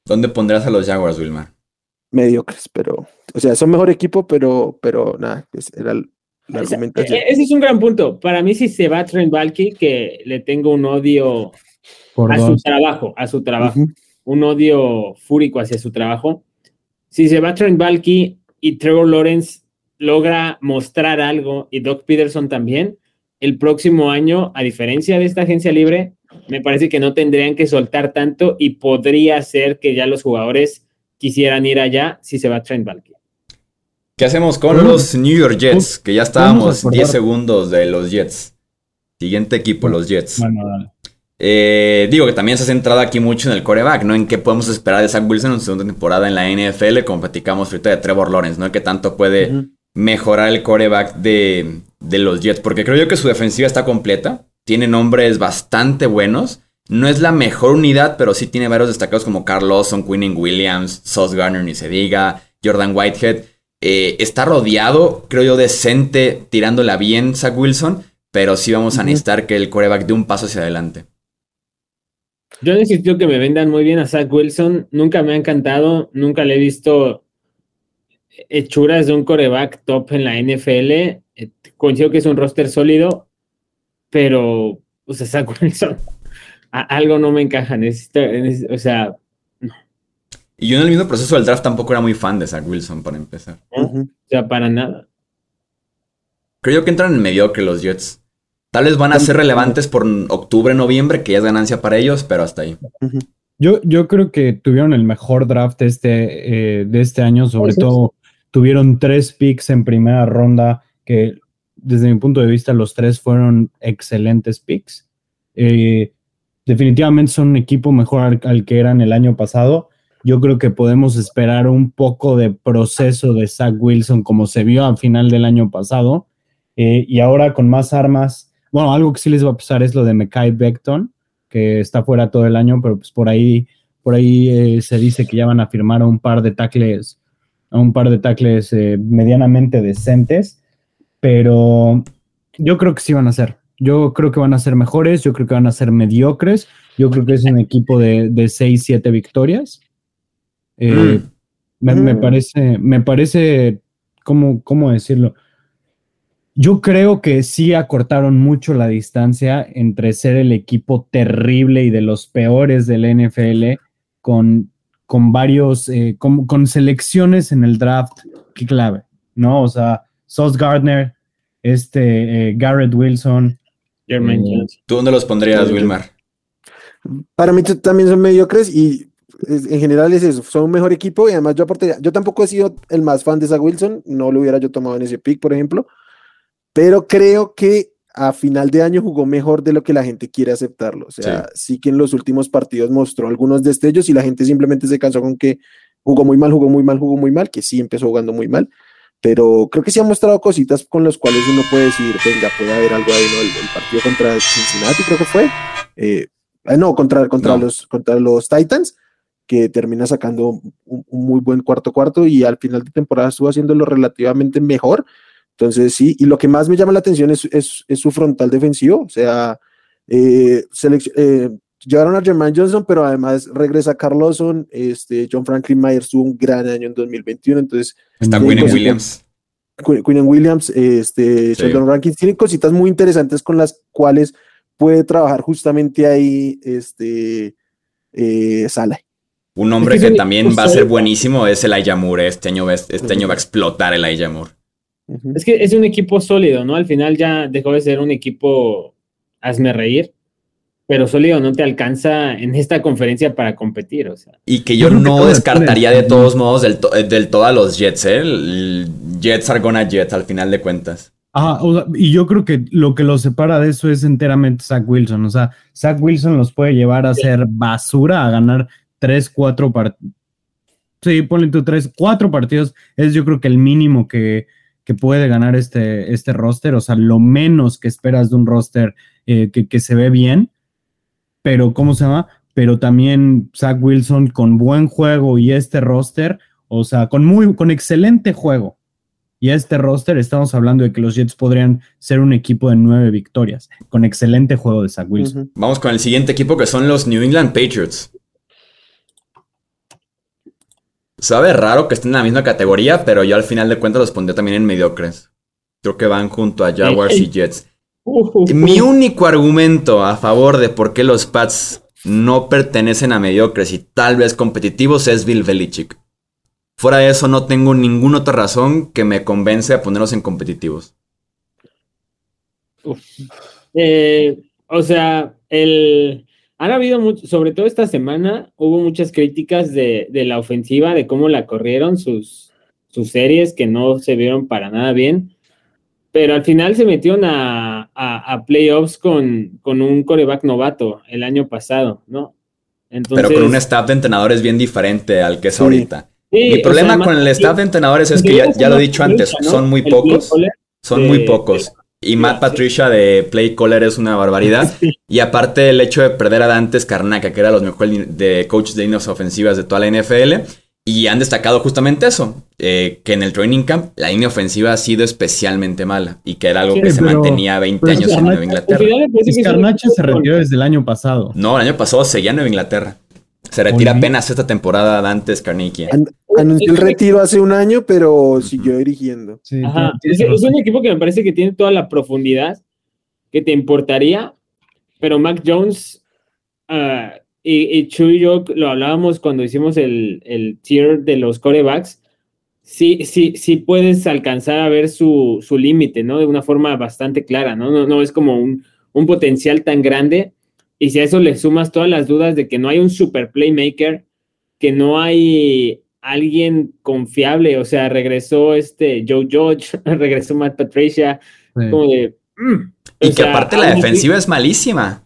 ¿Dónde pondrás a los Jaguars, Wilmar? Mediocres, pero, o sea, son mejor equipo, pero, pero nada, era la argumentación. E-, ese es un gran punto. Para mí, si se va Trent Balky, que le tengo un odio a su trabajo, a su trabajo, un odio fúrico hacia su trabajo. Si se va Trent Balky y Trevor Lawrence logra mostrar algo y Doc Peterson también, el próximo año, a diferencia de esta agencia libre, me parece que no tendrían que soltar tanto y podría ser que ya los jugadores quisieran ir allá si se va Trent Balky. ¿Qué hacemos con los New York Jets? Que ya estábamos 10 segundos de los Jets. Siguiente equipo, los Jets. Eh, digo que también se ha centrado aquí mucho en el coreback, ¿no? En qué podemos esperar de Zach Wilson en su segunda temporada en la NFL, como platicamos ahorita de Trevor Lawrence, ¿no? Que tanto puede mejorar el coreback de, de los Jets, porque creo yo que su defensiva está completa, tiene nombres bastante buenos. No es la mejor unidad, pero sí tiene varios destacados como Carl Lawson, Quinning Williams, Sauce Garner, ni se diga, Jordan Whitehead. Eh, está rodeado, creo yo, decente, tirándola bien Zach Wilson, pero sí vamos a necesitar que el coreback dé un paso hacia adelante. Yo necesito que me vendan muy bien a Zach Wilson. Nunca me ha encantado, nunca le he visto hechuras de un coreback top en la NFL. Eh, coincido que es un roster sólido, pero, o sea, Zach Wilson, algo no me encaja. Necesito, o sea, no. Y yo en el mismo proceso del draft tampoco era muy fan de Zach Wilson, para empezar. O sea, para nada. Creo que entran en mediocre los Jets. Tal vez van a ser relevantes por octubre, noviembre, que ya es ganancia para ellos, pero hasta ahí. Yo, yo creo que tuvieron el mejor draft este, eh, de este año, sobre todo tuvieron tres picks en primera ronda que desde mi punto de vista los tres fueron excelentes picks. Eh, definitivamente son un equipo mejor al, que eran el año pasado. Yo creo que podemos esperar un poco de proceso de Zach Wilson como se vio al final del año pasado. Eh, y ahora con más armas, bueno, algo que sí les va a pasar es lo de Mekai Beckton, que está fuera todo el año, pero pues por ahí, por ahí eh, se dice que ya van a firmar un par de tackles a un par de tackles eh, medianamente decentes, pero yo creo que sí van a ser. Yo creo que van a ser mejores, yo creo que van a ser mediocres, yo creo que es un equipo de, de 6, 7 victorias. Eh, mm. me, mm. parece, me parece, ¿cómo, ¿cómo decirlo? Yo creo que sí acortaron mucho la distancia entre ser el equipo terrible y de los peores del NFL con con varios, eh, con, selecciones en el draft, qué clave, ¿no? O sea, Sauce Gardner, este, eh, Garrett Wilson. Jermaine eh. ¿Tú dónde los pondrías, Wilmar? Para mí también son mediocres y en general es eso, son un mejor equipo y además yo aportaría, yo tampoco he sido el más fan de Zach Wilson, no lo hubiera yo tomado en ese pick, por ejemplo, pero creo que a final de año jugó mejor de lo que la gente quiere aceptarlo. O sea, sí. que en los últimos partidos mostró algunos destellos y la gente simplemente se cansó con que jugó muy mal, jugó muy mal, jugó muy mal, que sí empezó jugando muy mal. Pero creo que sí ha mostrado cositas con las cuales uno puede decir, venga, puede haber algo ahí, ¿no? El, partido contra Cincinnati creo que fue. Eh, ah, no, contra, contra, Los, contra los Titans, que termina sacando un, un, muy buen cuarto cuarto y al final de temporada estuvo haciéndolo relativamente mejor entonces, sí, y lo que más me llama la atención es, es, su frontal defensivo, o sea, eh, eh, llevaron a Jermaine Johnson, pero además regresa Carlosson, este, John Franklin Myers tuvo un gran año en 2021, entonces... Está Quinn Williams. Quinn Williams, este, Sheldon Rankins, tienen cositas muy interesantes con las cuales puede trabajar justamente ahí este eh, Sala. Un hombre que, también va a ser buenísimo es el Moore. Este año, este año va a explotar el Es que es un equipo sólido, ¿no? Al final ya dejó de ser un equipo hazme reír, pero sólido no te alcanza en esta conferencia para competir, o sea. Y que yo, no descartaría de todos modos del, del todo a los Jets, ¿eh? El Jets are gonna Jets al final de cuentas. Ajá, y yo creo que lo que los separa de eso es enteramente Zach Wilson. O sea, Zach Wilson los puede llevar a ser basura, a ganar tres, cuatro partidos. Sí, ponle tú tres, cuatro partidos. Es yo creo que el mínimo que, que, puede ganar este, este roster. O sea, lo menos que esperas de un roster eh, que, que se ve bien. Pero, ¿cómo se llama? Pero también Zach Wilson con buen juego y este roster, o sea, con muy, con excelente juego y este roster estamos hablando de que los Jets podrían ser un equipo de nueve victorias, con excelente juego de Zach Wilson. Vamos con el siguiente equipo que son los New England Patriots. Sabe raro que estén en la misma categoría, pero yo al final de cuentas los pondré también en mediocres. Creo que van junto a Jaguars y Jets. Mi único argumento a favor de por qué los Pats no pertenecen a mediocres y tal vez competitivos es Bill Belichick. Fuera de eso, no tengo ninguna otra razón que me convence a ponerlos en competitivos. Eh, o sea, el, han habido mucho, sobre todo esta semana, hubo muchas críticas de, la ofensiva, de cómo la corrieron sus, sus series que no se vieron para nada bien. Pero al final se metieron a, a, playoffs con, con, un coreback novato el año pasado, ¿no? Entonces, Pero con un staff de entrenadores bien diferente al que es ahorita. Mi problema con el staff de entrenadores es que ya, lo he dicho antes, son muy pocos. Son muy pocos. Y Matt Patricia de Play Caller es una barbaridad. Y aparte el hecho de perder a Dantes Carnaca, que era los mejores de coaches de líneas ofensivas de toda la NFL. Y han destacado justamente eso, eh, que en el training camp la línea ofensiva ha sido especialmente mala y que era algo que se mantenía 20 años en Nueva Inglaterra. Carnacha se retiró desde el año pasado. No, el año pasado seguía en Nueva Inglaterra. Se retira apenas esta temporada Dantes Carnegie. anunció el retiro hace un año, pero siguió dirigiendo. Es, un equipo que me parece que tiene toda la profundidad que te importaría, pero Mac Jones ah, y, y, Chu y yo lo hablábamos cuando hicimos el, el tier de los corebacks. Sí, sí, sí puedes alcanzar a ver su, su límite, ¿no? De una forma bastante clara, ¿no? No, no es como un, un potencial tan grande y si a eso le sumas todas las dudas de que no hay un super playmaker, que no hay alguien confiable, o sea, regresó este Joe George, regresó Matt Patricia, como de... Mm, y que aparte la defensiva es malísima.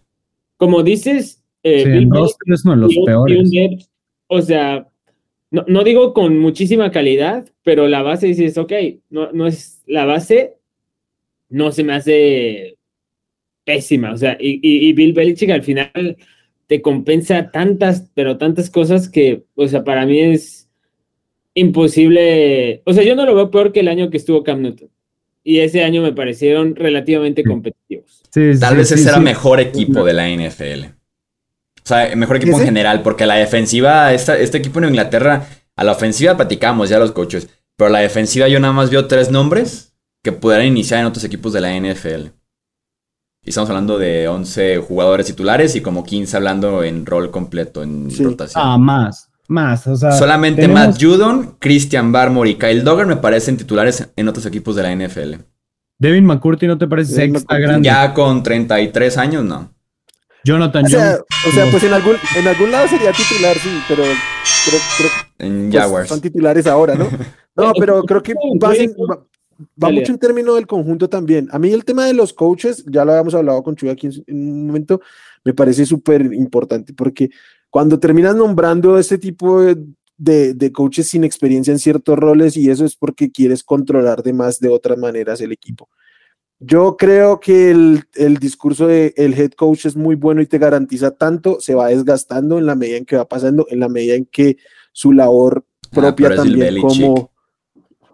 Como dices, eh, sí, es uno de los peores. o sea, no, no, digo con muchísima calidad, pero la base dices, ok, no, no es la base, no se me hace pésima. O sea, y, Bill Belichick al final te compensa tantas, pero tantas cosas que, o sea, para mí es imposible. O sea, yo no lo veo peor que el año que estuvo Cam Newton. Y ese año me parecieron relativamente competitivos. Tal vez ese era mejor equipo de la NFL. O sea, mejor equipo en general, porque la defensiva, este equipo en Inglaterra, a la ofensiva platicamos ya los coaches, pero a la defensiva yo nada más veo tres nombres que pudieran iniciar en otros equipos de la NFL. Y estamos hablando de 11 jugadores titulares y como 15 hablando en rol completo, en rotación. Ah, más. Más, o sea, Solamente Matt Judon, Christian Barmore y Kyle Dogger me parecen titulares en otros equipos de la NFL. Devin McCourty, ¿no te parece sexta grande? Ya con 33 años, no. Jonathan o sea, O sea, pues en algún, en algún lado sería titular, sí, pero creo, creo en pues, Jaguars. son titulares ahora, ¿no? No, pero creo que va, va mucho en términos del conjunto también. A mí el tema de los coaches, ya lo habíamos hablado con Chuy aquí en, un momento, me parece súper importante porque cuando terminas nombrando este tipo de, de, coaches sin experiencia en ciertos roles y eso es porque quieres controlar de más de otras maneras el equipo. Yo creo que el, el discurso del el head coach es muy bueno y te garantiza tanto, se va desgastando en la medida en que va pasando, en la medida en que su labor ah, propia también como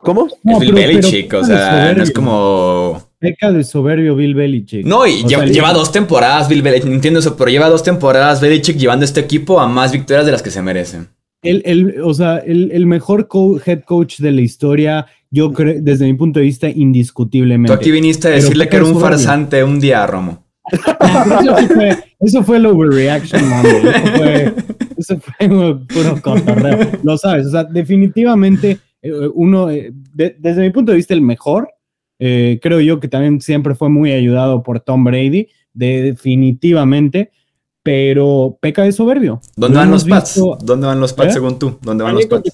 ¿Cómo? es Bill Belichick, o sea, no es como. Peca de soberbio Bill Belichick. No, y lleva, dos temporadas Bill Belichick, entiendo eso, pero lleva dos temporadas Belichick llevando este equipo a más victorias de las que se merecen. El, el, o sea, el, el mejor head coach de la historia, yo creo, desde mi punto de vista, indiscutiblemente. Tú aquí viniste a decirle que era un farsante un día, Romo. eso, fue, eso fue el overreaction Monday. Eso fue, eso fue puro cotorreo. Lo sabes, o sea, definitivamente uno, eh, desde mi punto de vista, el mejor. Eh, creo yo que también siempre fue muy ayudado por Tom Brady, definitivamente, pero peca de soberbio. ¿Dónde van los Pats? ¿Dónde van los Pats según tú? ¿Dónde van los Pats?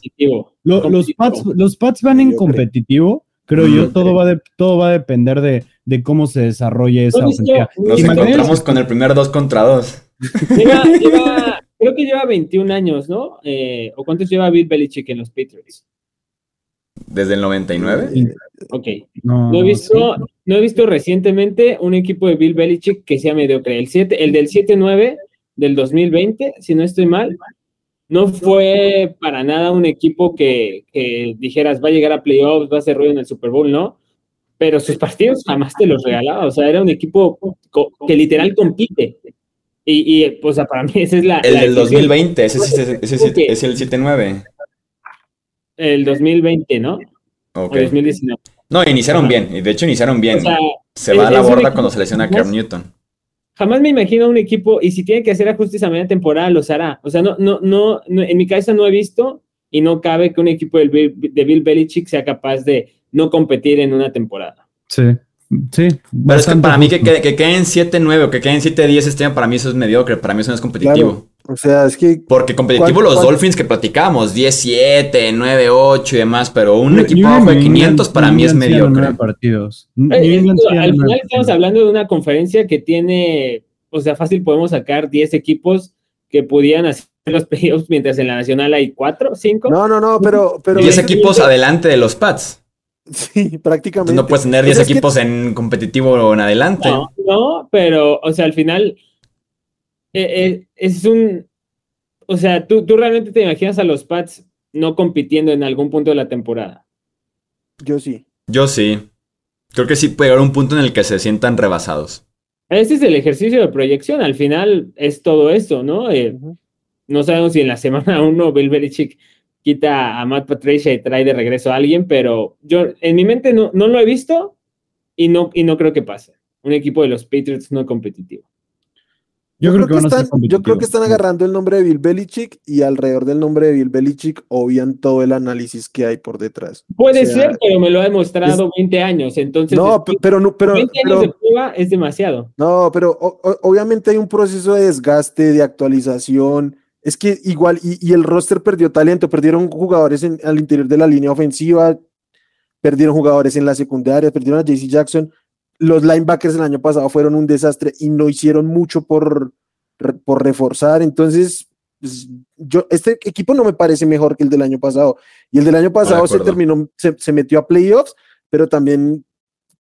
los, Pats? Los Pats van en competitivo. Creo yo, todo va, de, todo va a depender de, de cómo se desarrolle esa ofensiva. Nos encontramos con el primer dos contra dos. creo que lleva 21 años, ¿no? ¿O cuántos lleva Bill Belichick en los Patriots? ¿Desde el 99? Ok. No, he visto, no he visto recientemente un equipo de Bill Belichick que sea mediocre. El, 7, el del 7-9 del 2020, si no estoy mal, no fue para nada un equipo que, dijeras va a llegar a playoffs, va a hacer ruido en el Super Bowl, ¿no? Pero sus partidos jamás te los regalaba. O sea, era un equipo que literal compite. Y, pues, para mí esa es la. El del 2020, ese, ese, es el 7-9 el 2020, ¿no? Ok. 2019. No, iniciaron bien, y de hecho iniciaron bien. se va a la borda cuando se lesiona Cam Newton. Jamás me imagino un equipo, y si tiene que hacer ajustes a media temporada, los hará. O sea, no, no, no, en mi cabeza no he visto y no cabe que un equipo de Bill, de Bill Belichick sea capaz de no competir en una temporada. Sí. Sí. Pero es que para mí que, que, que queden 7-9 o que queden 7-10 este año, para mí eso es mediocre, para mí eso no es competitivo. O sea, es que. Porque competitivo los Dolphins que platicamos, 10-7, 9-8 y demás, pero un equipo de 500 para mí es mediocre. Partidos. Eh, al final estamos hablando de una conferencia que tiene, o sea, fácil podemos sacar 10 equipos que pudieran hacer los playoffs mientras en la nacional hay 4, 5. No, no, no, pero. pero 10 equipos adelante de los Pats. Sí, prácticamente. no puedes tener 10 pues equipos en competitivo en adelante. No, no, pero, o sea, al final eh, eh, es un, o sea, ¿tú, tú realmente te imaginas a los Pats no compitiendo en algún punto de la temporada. Yo sí. Yo sí. Creo que sí puede haber un punto en el que se sientan rebasados. Este es el ejercicio de proyección. Al final es todo eso, ¿no? Eh, no sabemos si en la semana uno Bill Belichick quita a Matt Patricia y trae de regreso a alguien, pero yo en mi mente no, no lo he visto y no, y no creo que pase. Un equipo de los Patriots no competitivo. Yo, creo, que, están, yo creo que están agarrando el nombre de Bill Belichick y alrededor del nombre de Bill Belichick obvian todo el análisis que hay por detrás. Puede ser, pero me lo ha demostrado 20 años, entonces... No, pero... no pero, 20 años de prueba es demasiado. No, pero obviamente hay un proceso de desgaste, de actualización. Es que igual, y, el roster perdió talento, perdieron jugadores en, al interior de la línea ofensiva, perdieron jugadores en la secundaria, perdieron a JC Jackson los linebackers el año pasado fueron un desastre y no hicieron mucho por, por reforzar. Entonces, pues, yo, este equipo no me parece mejor que el del año pasado. Y el del año pasado se terminó, se, metió a playoffs, pero también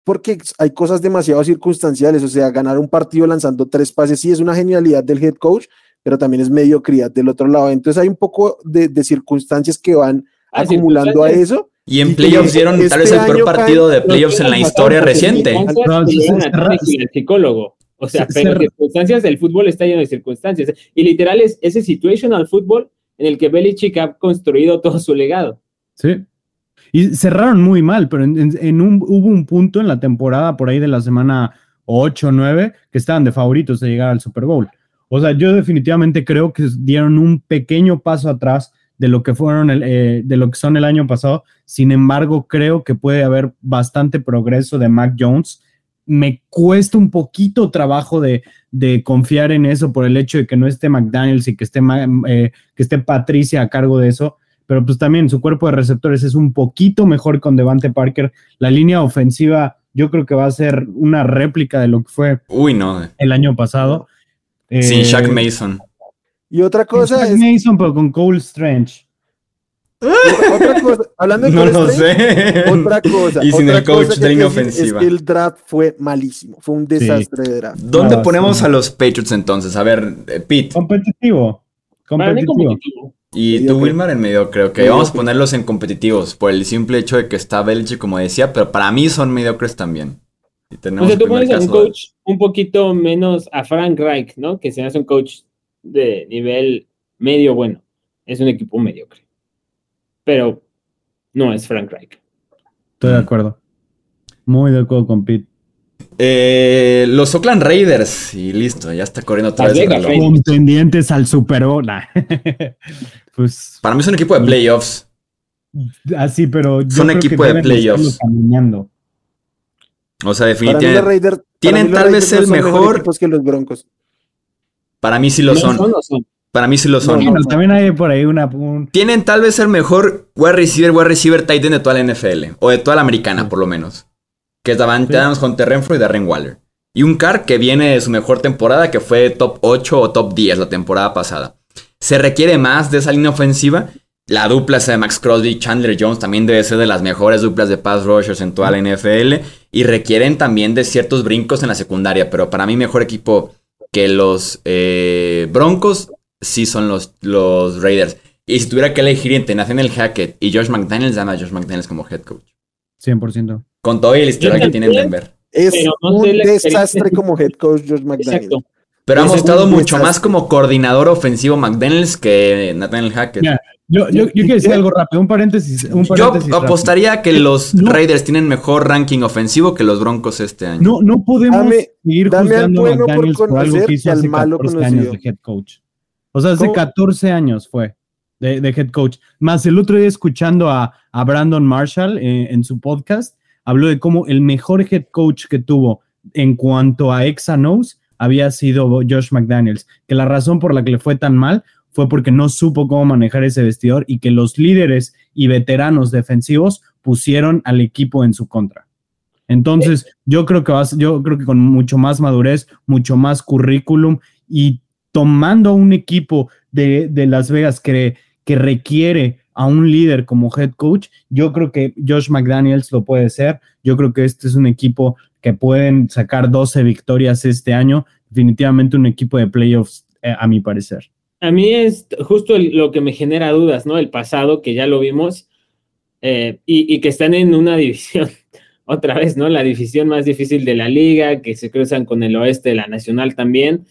porque hay cosas demasiado circunstanciales. O sea, ganar un partido lanzando tres pases sí es una genialidad del head coach, pero también es mediocridad del otro lado. Entonces hay un poco de, circunstancincias que van ah, acumulando a eso y en playoffs dieron tal vez el peor partido de playoffs en la historia reciente. el psicólogo. O sea, pero circunstancias del fútbol está lleno de circunstancias. Y literal es ese situational fútbol en el que Belichick ha construido todo su legado. Sí. Y cerraron muy mal, pero en, un, hubo un punto en la temporada por ahí de la semana 8 o 9 que estaban de favoritos de llegar al Super Bowl. O sea, yo definitivamente creo que dieron un pequeño paso atrás de lo que fueron el, eh, de lo que son el año pasado. Sin embargo, creo que puede haber bastante progreso de Mac Jones. Me cuesta un poquito trabajo de, confiar en eso por el hecho de que no esté McDaniels y que esté, eh, que esté Patricia a cargo de eso. Pero pues también su cuerpo de receptores es un poquito mejor con Devante Parker. La línea ofensiva yo creo que va a ser una réplica de lo que fue Uy, no. el año pasado. Eh, Shaq Mason. Y otra cosa es. Mason, pero con Cole Strange. otra cosa, hablando de no lo sé. otra cosa. Y sin el coach de inofensiva. Es que el draft fue malísimo. Fue un desastre de draft. ¿Dónde ponemos a los Patriots entonces? A ver, eh, Pete. Competitivo. Competitivo. Y tú, Wilmar, en medio, creo que vamos a ponerlos en competitivos por el simple hecho de que está Belichick, como decía, pero para mí son mediocres también. o sea, tú pones a un coach un poquito menos a Frank Reich, ¿no? Que se hace un coach de nivel medio bueno. Es un equipo mediocre. Pero no es Frank Reich. Estoy de acuerdo. Muy de acuerdo con Pete. Eh, los Oakland Raiders. Y listo, ya está corriendo otra vez. Raiders. Contendientes al Super Bowl. Pues Para mí es un equipo de playoffs. así, pero yo Son creo que equipo de playoffs. O sea, Para mí los definitivamente. Raiders para tienen tal vez el mejor- que los Broncos. Para mí sí lo ¿No son. son? Para mí sí lo son. Bueno, también hay por ahí una. un- Tienen tal vez el mejor wide receiver, wide receiver tight end de toda la NFL. O de toda la americana, por lo menos. Que es Davante Sí. Adams, Hunter Renfro y Darren Waller. Y un Carr que viene de su mejor temporada, que fue top 8 o top 10 la temporada pasada. Se requiere más de esa línea ofensiva. La dupla esa de Max Crosby y Chandler Jones también debe ser de las mejores duplas de pass rushers en toda la NFL. Y requieren también de ciertos brincos en la secundaria. Pero para mí, mejor equipo que los eh, Broncos sí son los, los Raiders. Y si tuviera que elegir entre Nathaniel Hackett y Josh McDaniels, dame a Josh McDaniels como head coach. 100%. Con todo el historial que tiene en. Denver. Es no un desastre como head coach George McDaniel. Exacto. Pero ha mostrado mucho más como coordinador ofensivo McDaniels que Nathaniel Hackett. Ya, Yo, yo, yo quiero decir algo rápido, un paréntesis. Un Yo paréntesis rápido. apostaría que los No. Raiders tienen mejor ranking ofensivo que los Broncos este año. No, no podemos Dame- seguir dame juzgando a bueno McDaniels por, algo que hizo hace malo 14 años conocido. de head coach. O sea, hace ¿Cómo? 14 años fue de, de head coach. Más el otro día escuchando a, a Brandon Marshall eh, en su podcast, habló de cómo el mejor head coach que tuvo en cuanto a X-Knows había sido Josh McDaniels. Que la razón por la que le fue tan mal fue porque no supo cómo manejar ese vestidor y que los líderes y veteranos defensivos pusieron al equipo en su contra. Entonces, yo creo que vas, yo creo que con mucho más madurez, mucho más currículum y tomando un equipo de, de Las Vegas que, que requiere a un líder como head coach, yo creo que Josh McDaniels lo puede ser. Yo creo que este es un equipo que pueden sacar 12 victorias este año. Definitivamente un equipo de playoffs, eh, a mi parecer. A mí es justo lo que me genera dudas, ¿no? El pasado, que ya lo vimos, eh, y, y que están en una división, otra vez, ¿no? La división más difícil de la liga, que se cruzan con el oeste de la nacional también.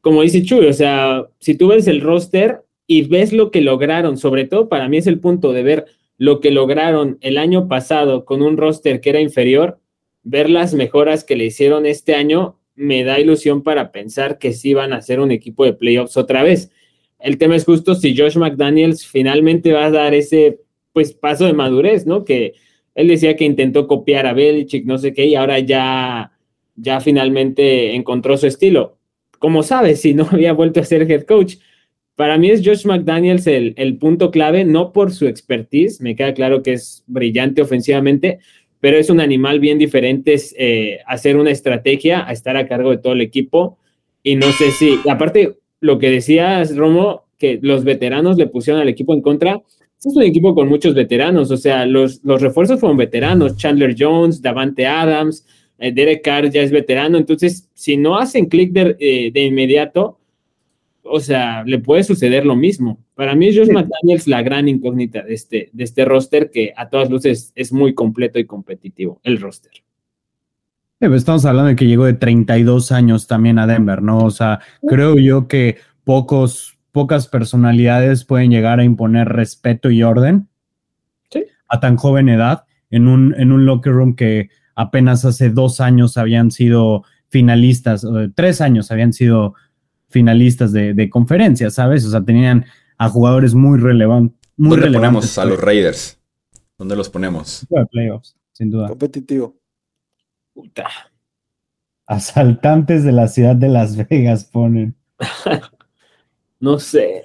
Como dice Chuy, o sea, si tú ves el roster y ves lo que lograron, sobre todo para mí es el punto de ver lo que lograron el año pasado con un roster que era inferior, ver las mejoras que le hicieron este año me da ilusión para pensar que sí van a ser un equipo de playoffs otra vez. El tema es justo si Josh McDaniels finalmente va a dar ese pues paso de madurez, ¿no? Que él decía que intentó copiar a Belichick, no sé qué, y ahora ya, ya finalmente encontró su estilo. Como sabes, si no había vuelto a ser head coach. Para mí es Josh McDaniels el, el punto clave, no por su expertise, me queda claro que es brillante ofensivamente, pero es un animal bien diferente eh, hacer una estrategia, a estar a cargo de todo el equipo. Y no sé si, aparte, lo que decías, Romo, que los veteranos le pusieron al equipo en contra. Es un equipo con muchos veteranos, o sea, los, los refuerzos fueron veteranos, Chandler Jones, Davante Adams, eh, Derek Carr ya es veterano, entonces si no hacen clic de, eh, de inmediato, o sea, le puede suceder lo mismo. Para mí es Josh Sí. McDaniels la gran incógnita de este, de este roster que a todas luces es muy completo y competitivo, el roster. Pues estamos hablando de que llegó de 32 años también a Denver, ¿no? O sea, creo yo que pocos, pocas personalidades pueden llegar a imponer respeto y orden Sí. a tan joven edad en un, en un locker room que apenas hace dos años habían sido finalistas, o tres años habían sido finalistas de, de conferencia, ¿sabes? O sea, tenían a jugadores muy relevantes. Muy ¿Dónde relevantes ponemos a los Raiders? ¿Dónde los ponemos? playoffs, sin duda. Competitivo. Puta. Asaltantes de la ciudad de Las Vegas ponen. No sé.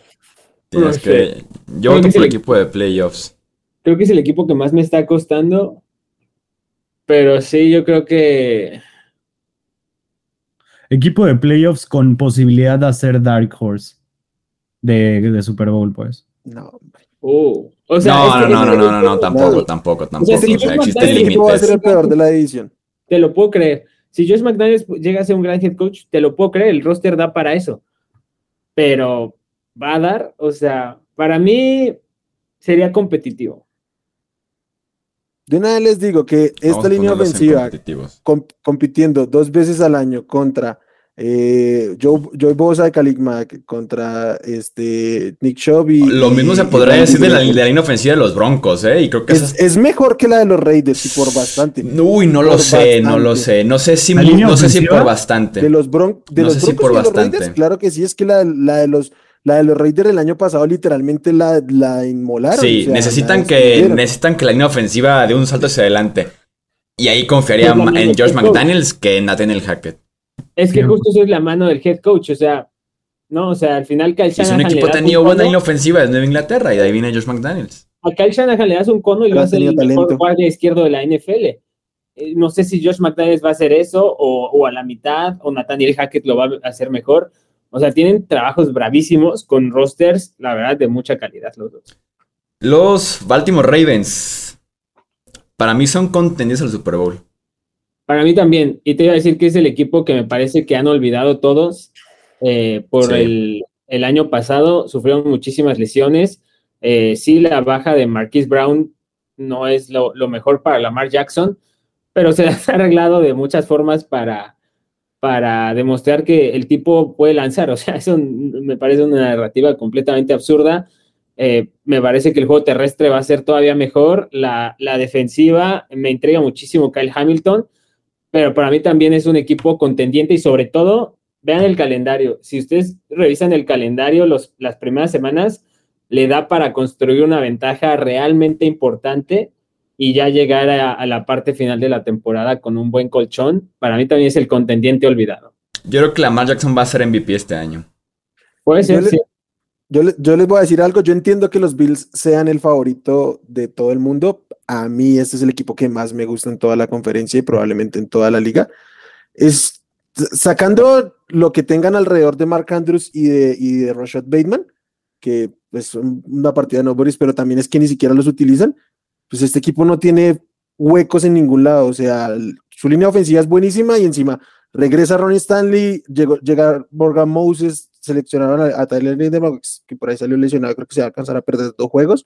Sí, No es sé. que yo Creo voto que por el equipo de playoffs. Creo que es el equipo que más me está costando. Pero sí, yo creo que. Equipo de playoffs con posibilidad de hacer Dark Horse de, de Super Bowl, pues. No, hombre. O sea, no, este- no, no, este no, no, tampoco, tampoco, O tampoco. sea, O sea, McDaniels- Este equipo va a ser el peor de la división. Te lo puedo creer. Si Josh McDaniels llega a ser un gran head coach, te lo puedo creer. El roster da para eso. Pero va a dar, o sea, para mí sería competitivo. De una vez les digo que esta línea ofensiva compitiendo dos veces al año contra eh, Joe, Joey Bosa de Khalil Mack contra este Nick Chubb y Lo mismo y- se podría decir de la, de la línea ofensiva de los Broncos, ¿eh? Y creo que es, es mejor que la de los Raiders y por bastante. Uy, no lo sé, no lo bastante. sé. No sé si, ¿La mu- línea no sé si por bastante. De los, bron de No los si Broncos por y de los bastante. Raiders, claro que sí, es que la, la de los la de los Raiders el año pasado literalmente la, la inmolaron. Sí, o sea, necesitan que, necesitan que la línea ofensiva dé un salto hacia adelante. Y ahí confiaría Pues, en es George que- McDaniels que en Nathaniel Hackett. Es que justo eso es la mano del head coach, o sea, no, o sea, al final Kyle Y si un Shanahan equipo tenido buena línea ofensiva es Nueva Inglaterra y de ahí viene George McDaniels. a Kyle Shanahan le das un cono y Pero va ha a ser el mejor guardia izquierdo de la NFL. Eh, no sé si Josh McDaniels va a hacer eso o, o a la mitad o Nathaniel Hackett lo va a hacer mejor. O sea, tienen trabajos bravísimos con rosters, la verdad, de mucha calidad los dos. Los Baltimore Ravens. Para mí son contendientes al Super Bowl. Para mí también, y te iba a decir que es el equipo que me parece que han olvidado todos eh, por Sí. el, el año pasado, sufrieron muchísimas lesiones. Eh, sí, la baja de Marquise Brown no es lo, lo mejor para Lamar Jackson, pero se las ha arreglado de muchas formas para, para demostrar que el tipo puede lanzar. O sea, eso me parece una narrativa completamente absurda. Eh, me parece que el juego terrestre va a ser todavía mejor. La, la defensiva me intriga muchísimo Kyle Hamilton, pero para mí también es un equipo contendiente y sobre todo, vean el calendario. Si ustedes revisan el calendario los, las primeras semanas, le da para construir una ventaja realmente importante y ya llegar a, a la parte final de la temporada con un buen colchón. Para mí también es el contendiente olvidado. Yo creo que Lamar Jackson va a ser MVP este año. Puede ser, Yo le- sí. Yo, le- yo les voy a decir algo, yo entiendo que los Bills sean el favorito de todo el mundo. A mí este es el equipo que más me gusta en toda la conferencia y probablemente en toda la liga. Es sacando lo que tengan alrededor de Mark Andrews y de, y de Rashad Bateman, que es una partida de nobody's, pero también es que ni siquiera los utilizan. Pues este equipo no tiene huecos en ningún lado. O sea, su línea ofensiva es buenísima y encima regresa Ronnie Stanley, llegó, llega Morgan Moses, seleccionaron a, a Tyler Lindemann, que por ahí salió lesionado, creo que se va a alcanzar a perder dos juegos.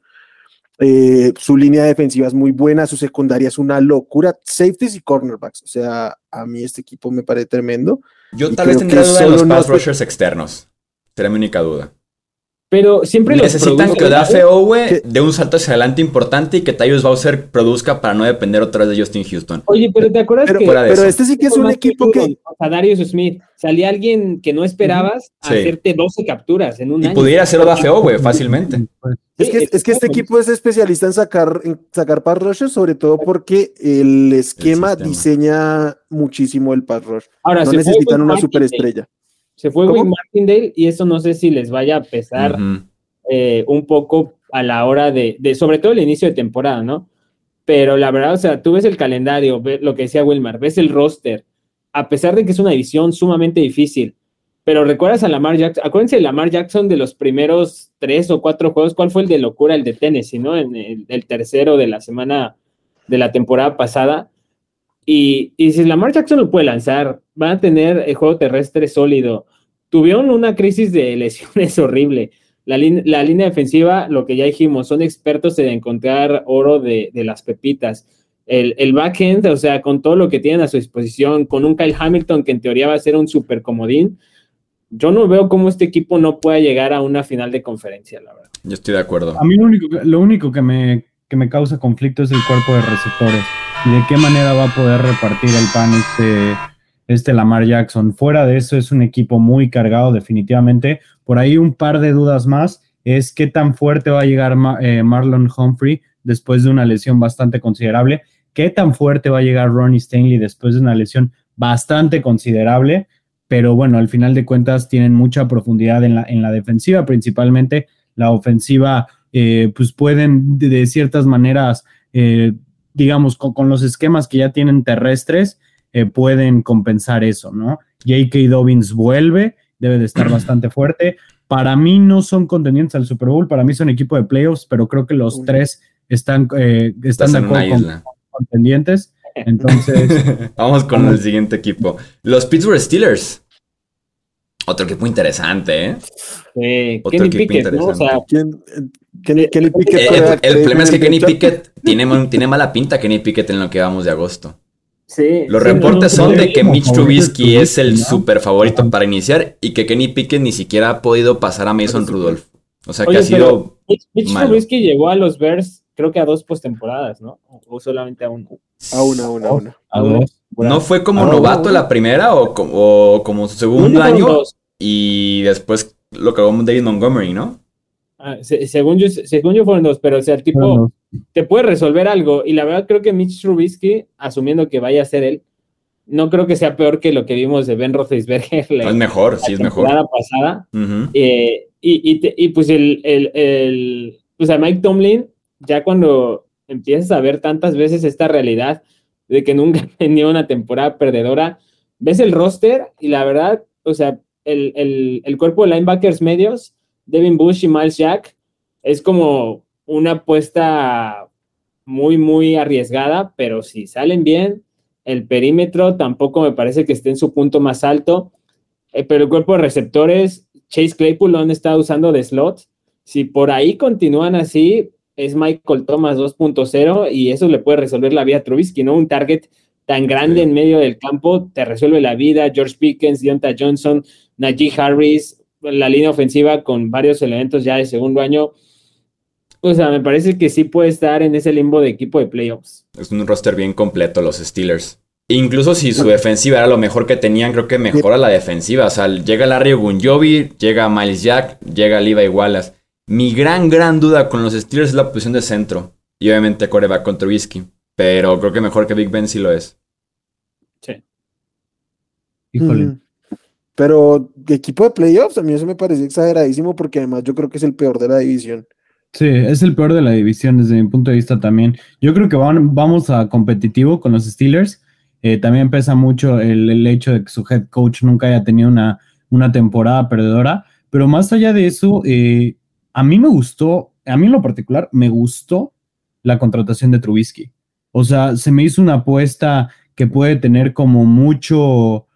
Eh, su línea defensiva es muy buena, su secundaria es una locura, safeties y cornerbacks. O sea, a mí este equipo me parece tremendo. Yo Y tal vez tendría duda de los pass rushers externos. Será mi única duda. Pero siempre los Necesitan que Odafe. Owe dé un salto hacia adelante importante y que Tyus Bowser produzca para no depender otra vez de Justin Houston. Oye, pero ¿te acuerdas Pero, que pero este sí que es un equipo que, o sea, Darius Smith, salía alguien que no esperabas a Sí. hacerte 12 capturas en un Y año. pudiera ser Odafe Owe fácilmente. Es que, es que este equipo es especialista en sacar, en sacar pass rushers, sobre todo porque el esquema diseña muchísimo el pass rush. Ahora, No necesitan una superestrella. Se fue ¿Cómo? Wade Martindale y eso no sé si les vaya a pesar eh, un poco a la hora de, de- sobre todo el inicio de temporada, ¿no? Pero la verdad, o sea, tú ves el calendario, ves lo que decía Wilmar, ves el roster, a pesar de que es una división sumamente difícil, pero recuerdas a Lamar Jackson, acuérdense de Lamar Jackson de los primeros tres o cuatro juegos, ¿cuál fue el de locura? El de Tennessee, ¿no? En el, el tercero de la semana de la temporada pasada. Y, y si Lamar Jackson lo puede lanzar, van a tener el juego terrestre sólido. Tuvieron una crisis de lesiones horrible. La, la línea defensiva, lo que ya dijimos, son expertos en encontrar oro de, de las pepitas. El, el backend, o sea, con todo lo que tienen a su disposición, con un Kyle Hamilton que en teoría va a ser un super comodín, yo no veo cómo este equipo no pueda llegar a una final de conferencia, la verdad. Yo estoy de acuerdo. A mí lo único, lo único que, me, que me causa conflicto es el cuerpo de receptores y de qué manera va a poder repartir el pan este, este Lamar Jackson. Fuera de eso es un equipo muy cargado definitivamente. Por ahí un par de dudas más es qué tan fuerte va a llegar eh, Marlon Humphrey después de una lesión bastante considerable, qué tan fuerte va a llegar Ronnie Stanley después de una lesión bastante considerable, pero bueno, al final de cuentas tienen mucha profundidad en la, en la defensiva, principalmente la ofensiva, eh, pues pueden de, de ciertas maneras, eh, digamos, con, con los esquemas que ya tienen terrestres, eh, pueden compensar eso, ¿no? J.K. Dobbins vuelve, debe de estar bastante fuerte. Para mí no son contendientes al Super Bowl, para mí son equipo de playoffs, pero creo que los tres están, eh, están de en una acuerdo con isla. contendientes. Entonces, Vamos con el siguiente equipo. Los Pittsburgh Steelers. Otro equipo interesante, ¿eh? Eh, Otro Kenny equipo Pickett, ¿no? O sea, ¿Quién- Kenny, Kenny Pickett, Eh, El, el problema es que Kenny. Pickett tiene, tiene mala pinta Kenny Pickett en lo que vamos de agosto. Sí, Los sí, reportes no, son de que Mitch Trubisky es el ¿no? super favorito para iniciar y que Kenny Pickett ni siquiera ha podido pasar a Mason Rudolph. O sea que Oye, ha sido Mitch, Mitch malo. Trubisky llegó a los Bears, creo que a dos postemporadas, ¿no? O, o solamente a uno. A una, a una, a una. A dos. ¿No fue como Ah, novato bueno. la primera o, o como su segundo año dos. y después lo acabó David Montgomery, ¿no? Ah, se- según, yo, según yo fueron dos, pero o sea, el tipo te puede resolver algo. Y la verdad creo que Mitch Trubisky, asumiendo que vaya a ser él, no creo que sea peor que lo que vimos de Ben Roethlisberger la, Es mejor, sí la es mejor. temporada pasada. Eh, y, y, te- y, pues el, el, el- pues a Mike Tomlin, ya cuando empiezas a ver tantas veces esta realidad de que nunca tenía una temporada perdedora, ves el roster y la verdad, o sea, el, el, el cuerpo de linebackers medios, Devin Bush y Miles Jack, es como una apuesta muy, muy arriesgada, pero si salen bien, el perímetro tampoco me parece que esté en su punto más alto, eh, pero el cuerpo de receptores, Chase Claypool lo han estado usando de slot. Si por ahí continúan así, es Michael Thomas 2.0 y eso le puede resolver la vida a Trubisky, ¿no? Un target tan grande en medio del campo te resuelve la vida. George Pickens, Deonta Johnson, Najee Harris, la línea ofensiva con varios elementos ya de segundo año. O sea, me parece que sí puede estar en ese limbo de equipo de playoffs. Es un roster bien completo los Steelers. Incluso si su defensiva era lo mejor que tenían, creo que mejora la defensiva. O sea, llega Larry Ogunjobi, llega Miles Jack, llega Levi Wallace. Mi gran, gran duda con los Steelers es la posición de centro. Y obviamente coreback con Trubisky. Pero creo que mejor que Big Ben sí lo es. Sí. Híjole. Mm. Pero de equipo de playoffs, a mí eso me parece exageradísimo porque además yo creo que es el peor de la división. Sí, es el peor de la división desde mi punto de vista también. Yo creo que van- vamos a competitivo con los Steelers. Eh, también pesa mucho el, el hecho de que su head coach nunca haya tenido una, una temporada perdedora. Pero más allá de eso, eh, a mí me gustó, a mí en lo particular, me gustó la contratación de Trubisky. O sea, se me hizo una apuesta que puede tener como mucho,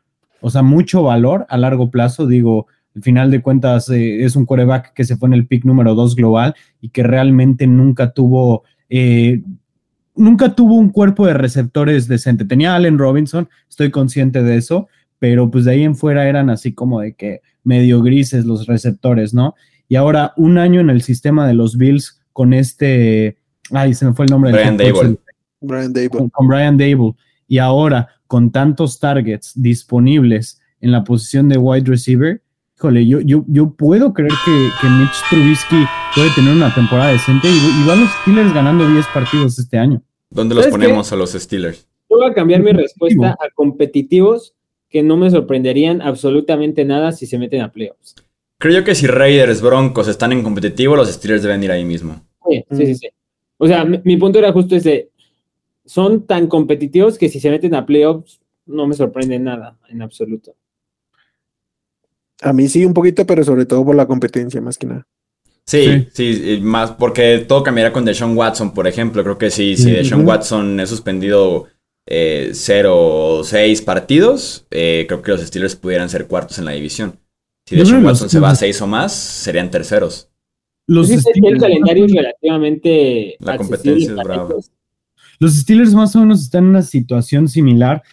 o sea, mucho valor a largo plazo. Digo, al final de cuentas, eh, es un quarterback que se fue en el pick número 2 global y que realmente nunca tuvo, eh, nunca tuvo un cuerpo de receptores decente. Tenía a Allen Robinson, estoy consciente de eso, pero pues de ahí en fuera eran así como de que medio grises los receptores, ¿no? Y ahora un año en el sistema de los Bills con este, ay, se me fue el nombre Brian Dable. Brian Dable. con, con Brian Dable y ahora con tantos targets disponibles en la posición de wide receiver, híjole, yo, yo, yo puedo creer que, que Mitch Trubisky puede tener una temporada decente y, y van los Steelers ganando 10 partidos este año. ¿Dónde los ponemos a los Steelers? Yo voy a cambiar mi respuesta a competitivos que no me sorprenderían absolutamente nada si se meten a playoffs. Creo yo que si Raiders, Broncos están en competitivo, los Steelers deben ir ahí mismo. Sí, sí, sí, sí. O sea, mi, mi punto era justo ese. Son tan competitivos que si se meten a playoffs no me sorprende nada en absoluto. A mí sí un poquito, pero sobre todo por la competencia más que nada. Sí, sí, y más porque todo cambiará con Deshaun Watson, por ejemplo. Creo que sí, si Sí. Deshaun. Watson es suspendido eh, cero o seis partidos, eh, creo que los Steelers pudieran ser cuartos en la división. Si que Watson los- se va a seis o más, serían terceros. Los Sí sé que el Steelers, calendario es relativamente La competencia es brava. los Steelers más o menos están en una situación similar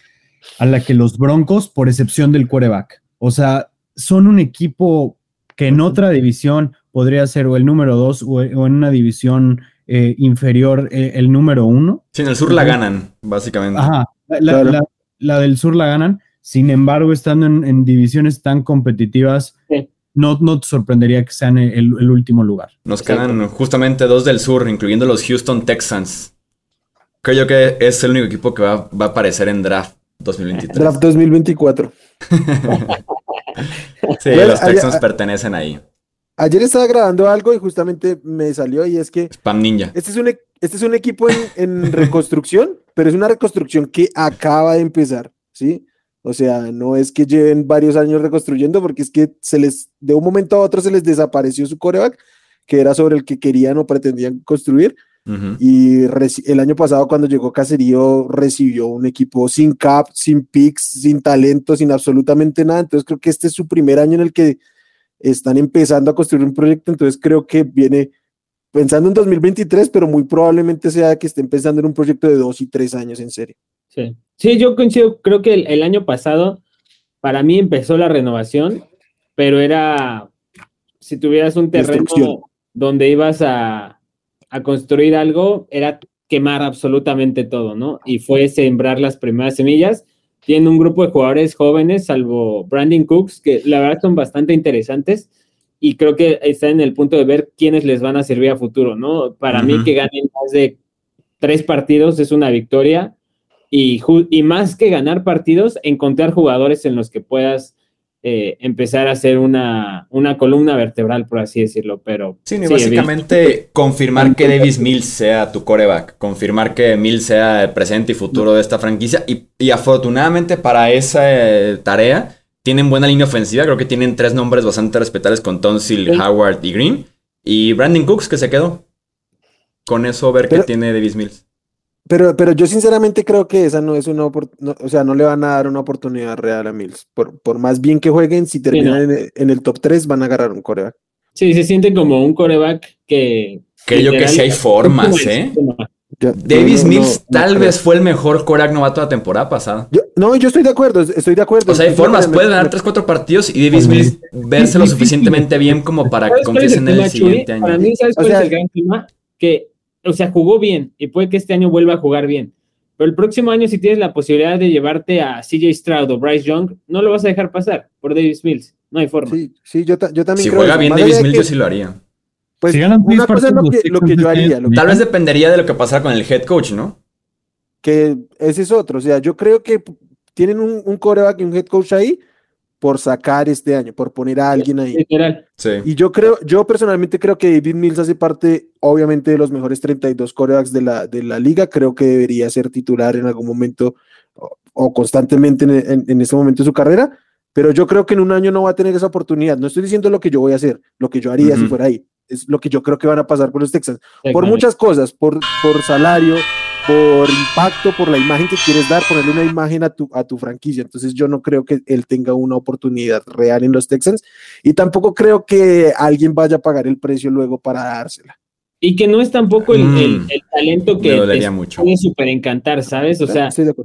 a la que los Broncos, por excepción del quarterback. O sea, son un equipo que en otra división podría ser o el número dos o, o en una división eh, inferior eh, el número uno. Sí, en el sur la ganan, básicamente. Ajá, la, la- Claro. la- la del sur la ganan. Sin embargo, estando en, en divisiones tan competitivas, Sí. no, no te sorprendería que sean el, el último lugar. Nos Exacto. quedan justamente dos del sur, incluyendo los Houston Texans. Creo yo que es el único equipo que va, va a aparecer en draft 2023. Draft 2024. Sí, Bueno, los allá- Texans pertenecen ahí. Ayer estaba grabando algo y justamente me salió y es que Spam Ninja. este es un, e- este es un equipo en, en reconstrucción, pero es una reconstrucción que acaba de empezar, ¿sí? O sea, no es que lleven varios años reconstruyendo, porque es que se les, de un momento a otro se les desapareció su coreback, que era sobre el que querían o pretendían construir, y el año pasado cuando llegó Caserío recibió un equipo sin cap, sin picks, sin talento, sin absolutamente nada. Entonces creo que este es su primer año en el que están empezando a construir un proyecto. Entonces creo que viene pensando en 2023, pero muy probablemente sea que estén pensando en un proyecto de dos y tres años en serio. Sí. Sí, yo coincido, creo que el, el año pasado para mí empezó la renovación, pero era si tuvieras un terreno donde ibas a, a construir algo, era quemar absolutamente todo, ¿no? Y fue sembrar las primeras semillas. Tiene un grupo de jugadores jóvenes, salvo Brandon Cooks, que la verdad son bastante interesantes y creo que está en el punto de ver quiénes les van a servir a futuro, ¿no? Para mí Ujú. que ganen más de tres partidos es una victoria y, y más que ganar partidos, encontrar jugadores en los que puedas eh, empezar a hacer una, una columna vertebral, por así decirlo, pero... Sí, básicamente confirmar que Davis Mills sea tu coreback, confirmar que Mills sea el presente y futuro de esta franquicia. Y, y afortunadamente para esa eh, tarea tienen buena línea ofensiva, creo que tienen tres nombres bastante respetables con Tonsil, Sí. Howard y Green. Y Brandon Cooks que se quedó. Con eso ver qué tiene Davis Mills. Pero, pero yo sinceramente creo que esa no es una oportunidad, o sea, no le van a dar una oportunidad real a Mills. Por, por más bien que jueguen, si terminan en, el- en el top 3, van a agarrar un coreback. Sí, se siente como un coreback que... Creo yo que sí hay formas, ¿eh? Yo- Davis no, Mills no tal creo. vez fue el mejor coreback novato de la temporada pasada. Yo- no, yo estoy de acuerdo, estoy de acuerdo. O sea, hay formas, puedes ganar me- 3-4 partidos y Davis. Mills verse lo suficientemente bien como para que ¿Sabes cuál es confíes el en él el siguiente año. Para mí, ¿sabes cuál es el gran tema? Que, o sea, jugó bien y puede que este año vuelva a jugar bien. Pero el próximo año, si tienes la posibilidad de llevarte a CJ Stroud o Bryce Young, no lo vas a dejar pasar por Davis Mills. No hay forma. Sí, sí, yo, ta- yo también Si creo juega eso. bien Más Davis Mills, que, yo sí lo haría. Pues, Si ganan una cosa es lo que, los lo que yo haría, lo que- Tal vez dependería de lo que pasara con el head coach, ¿no? que ese es otro. O sea, yo creo que tienen un, un coreback y un head coach ahí por sacar este año, por poner a alguien ahí. Sí. Y yo creo, yo personalmente creo que David Mills hace parte, obviamente, de los mejores 32 corebacks de la, de la liga. Creo que debería ser titular en algún momento o, o constantemente en, en, en este momento de su carrera. Pero yo creo que en un año no va a tener esa oportunidad. No estoy diciendo lo que yo voy a hacer, lo que yo haría si Ujú. fuera ahí. Es lo que yo creo que van a pasar por los Texans. Por muchas cosas, por, por salario, por impacto, por la imagen que quieres dar, ponerle una imagen a tu, a tu franquicia. Entonces yo no creo que él tenga una oportunidad real en los Texans y tampoco creo que alguien vaya a pagar el precio luego para dársela. Y que no es tampoco el, Mm. el- el talento que te mucho. puede súper encantar, ¿sabes? O sea, de.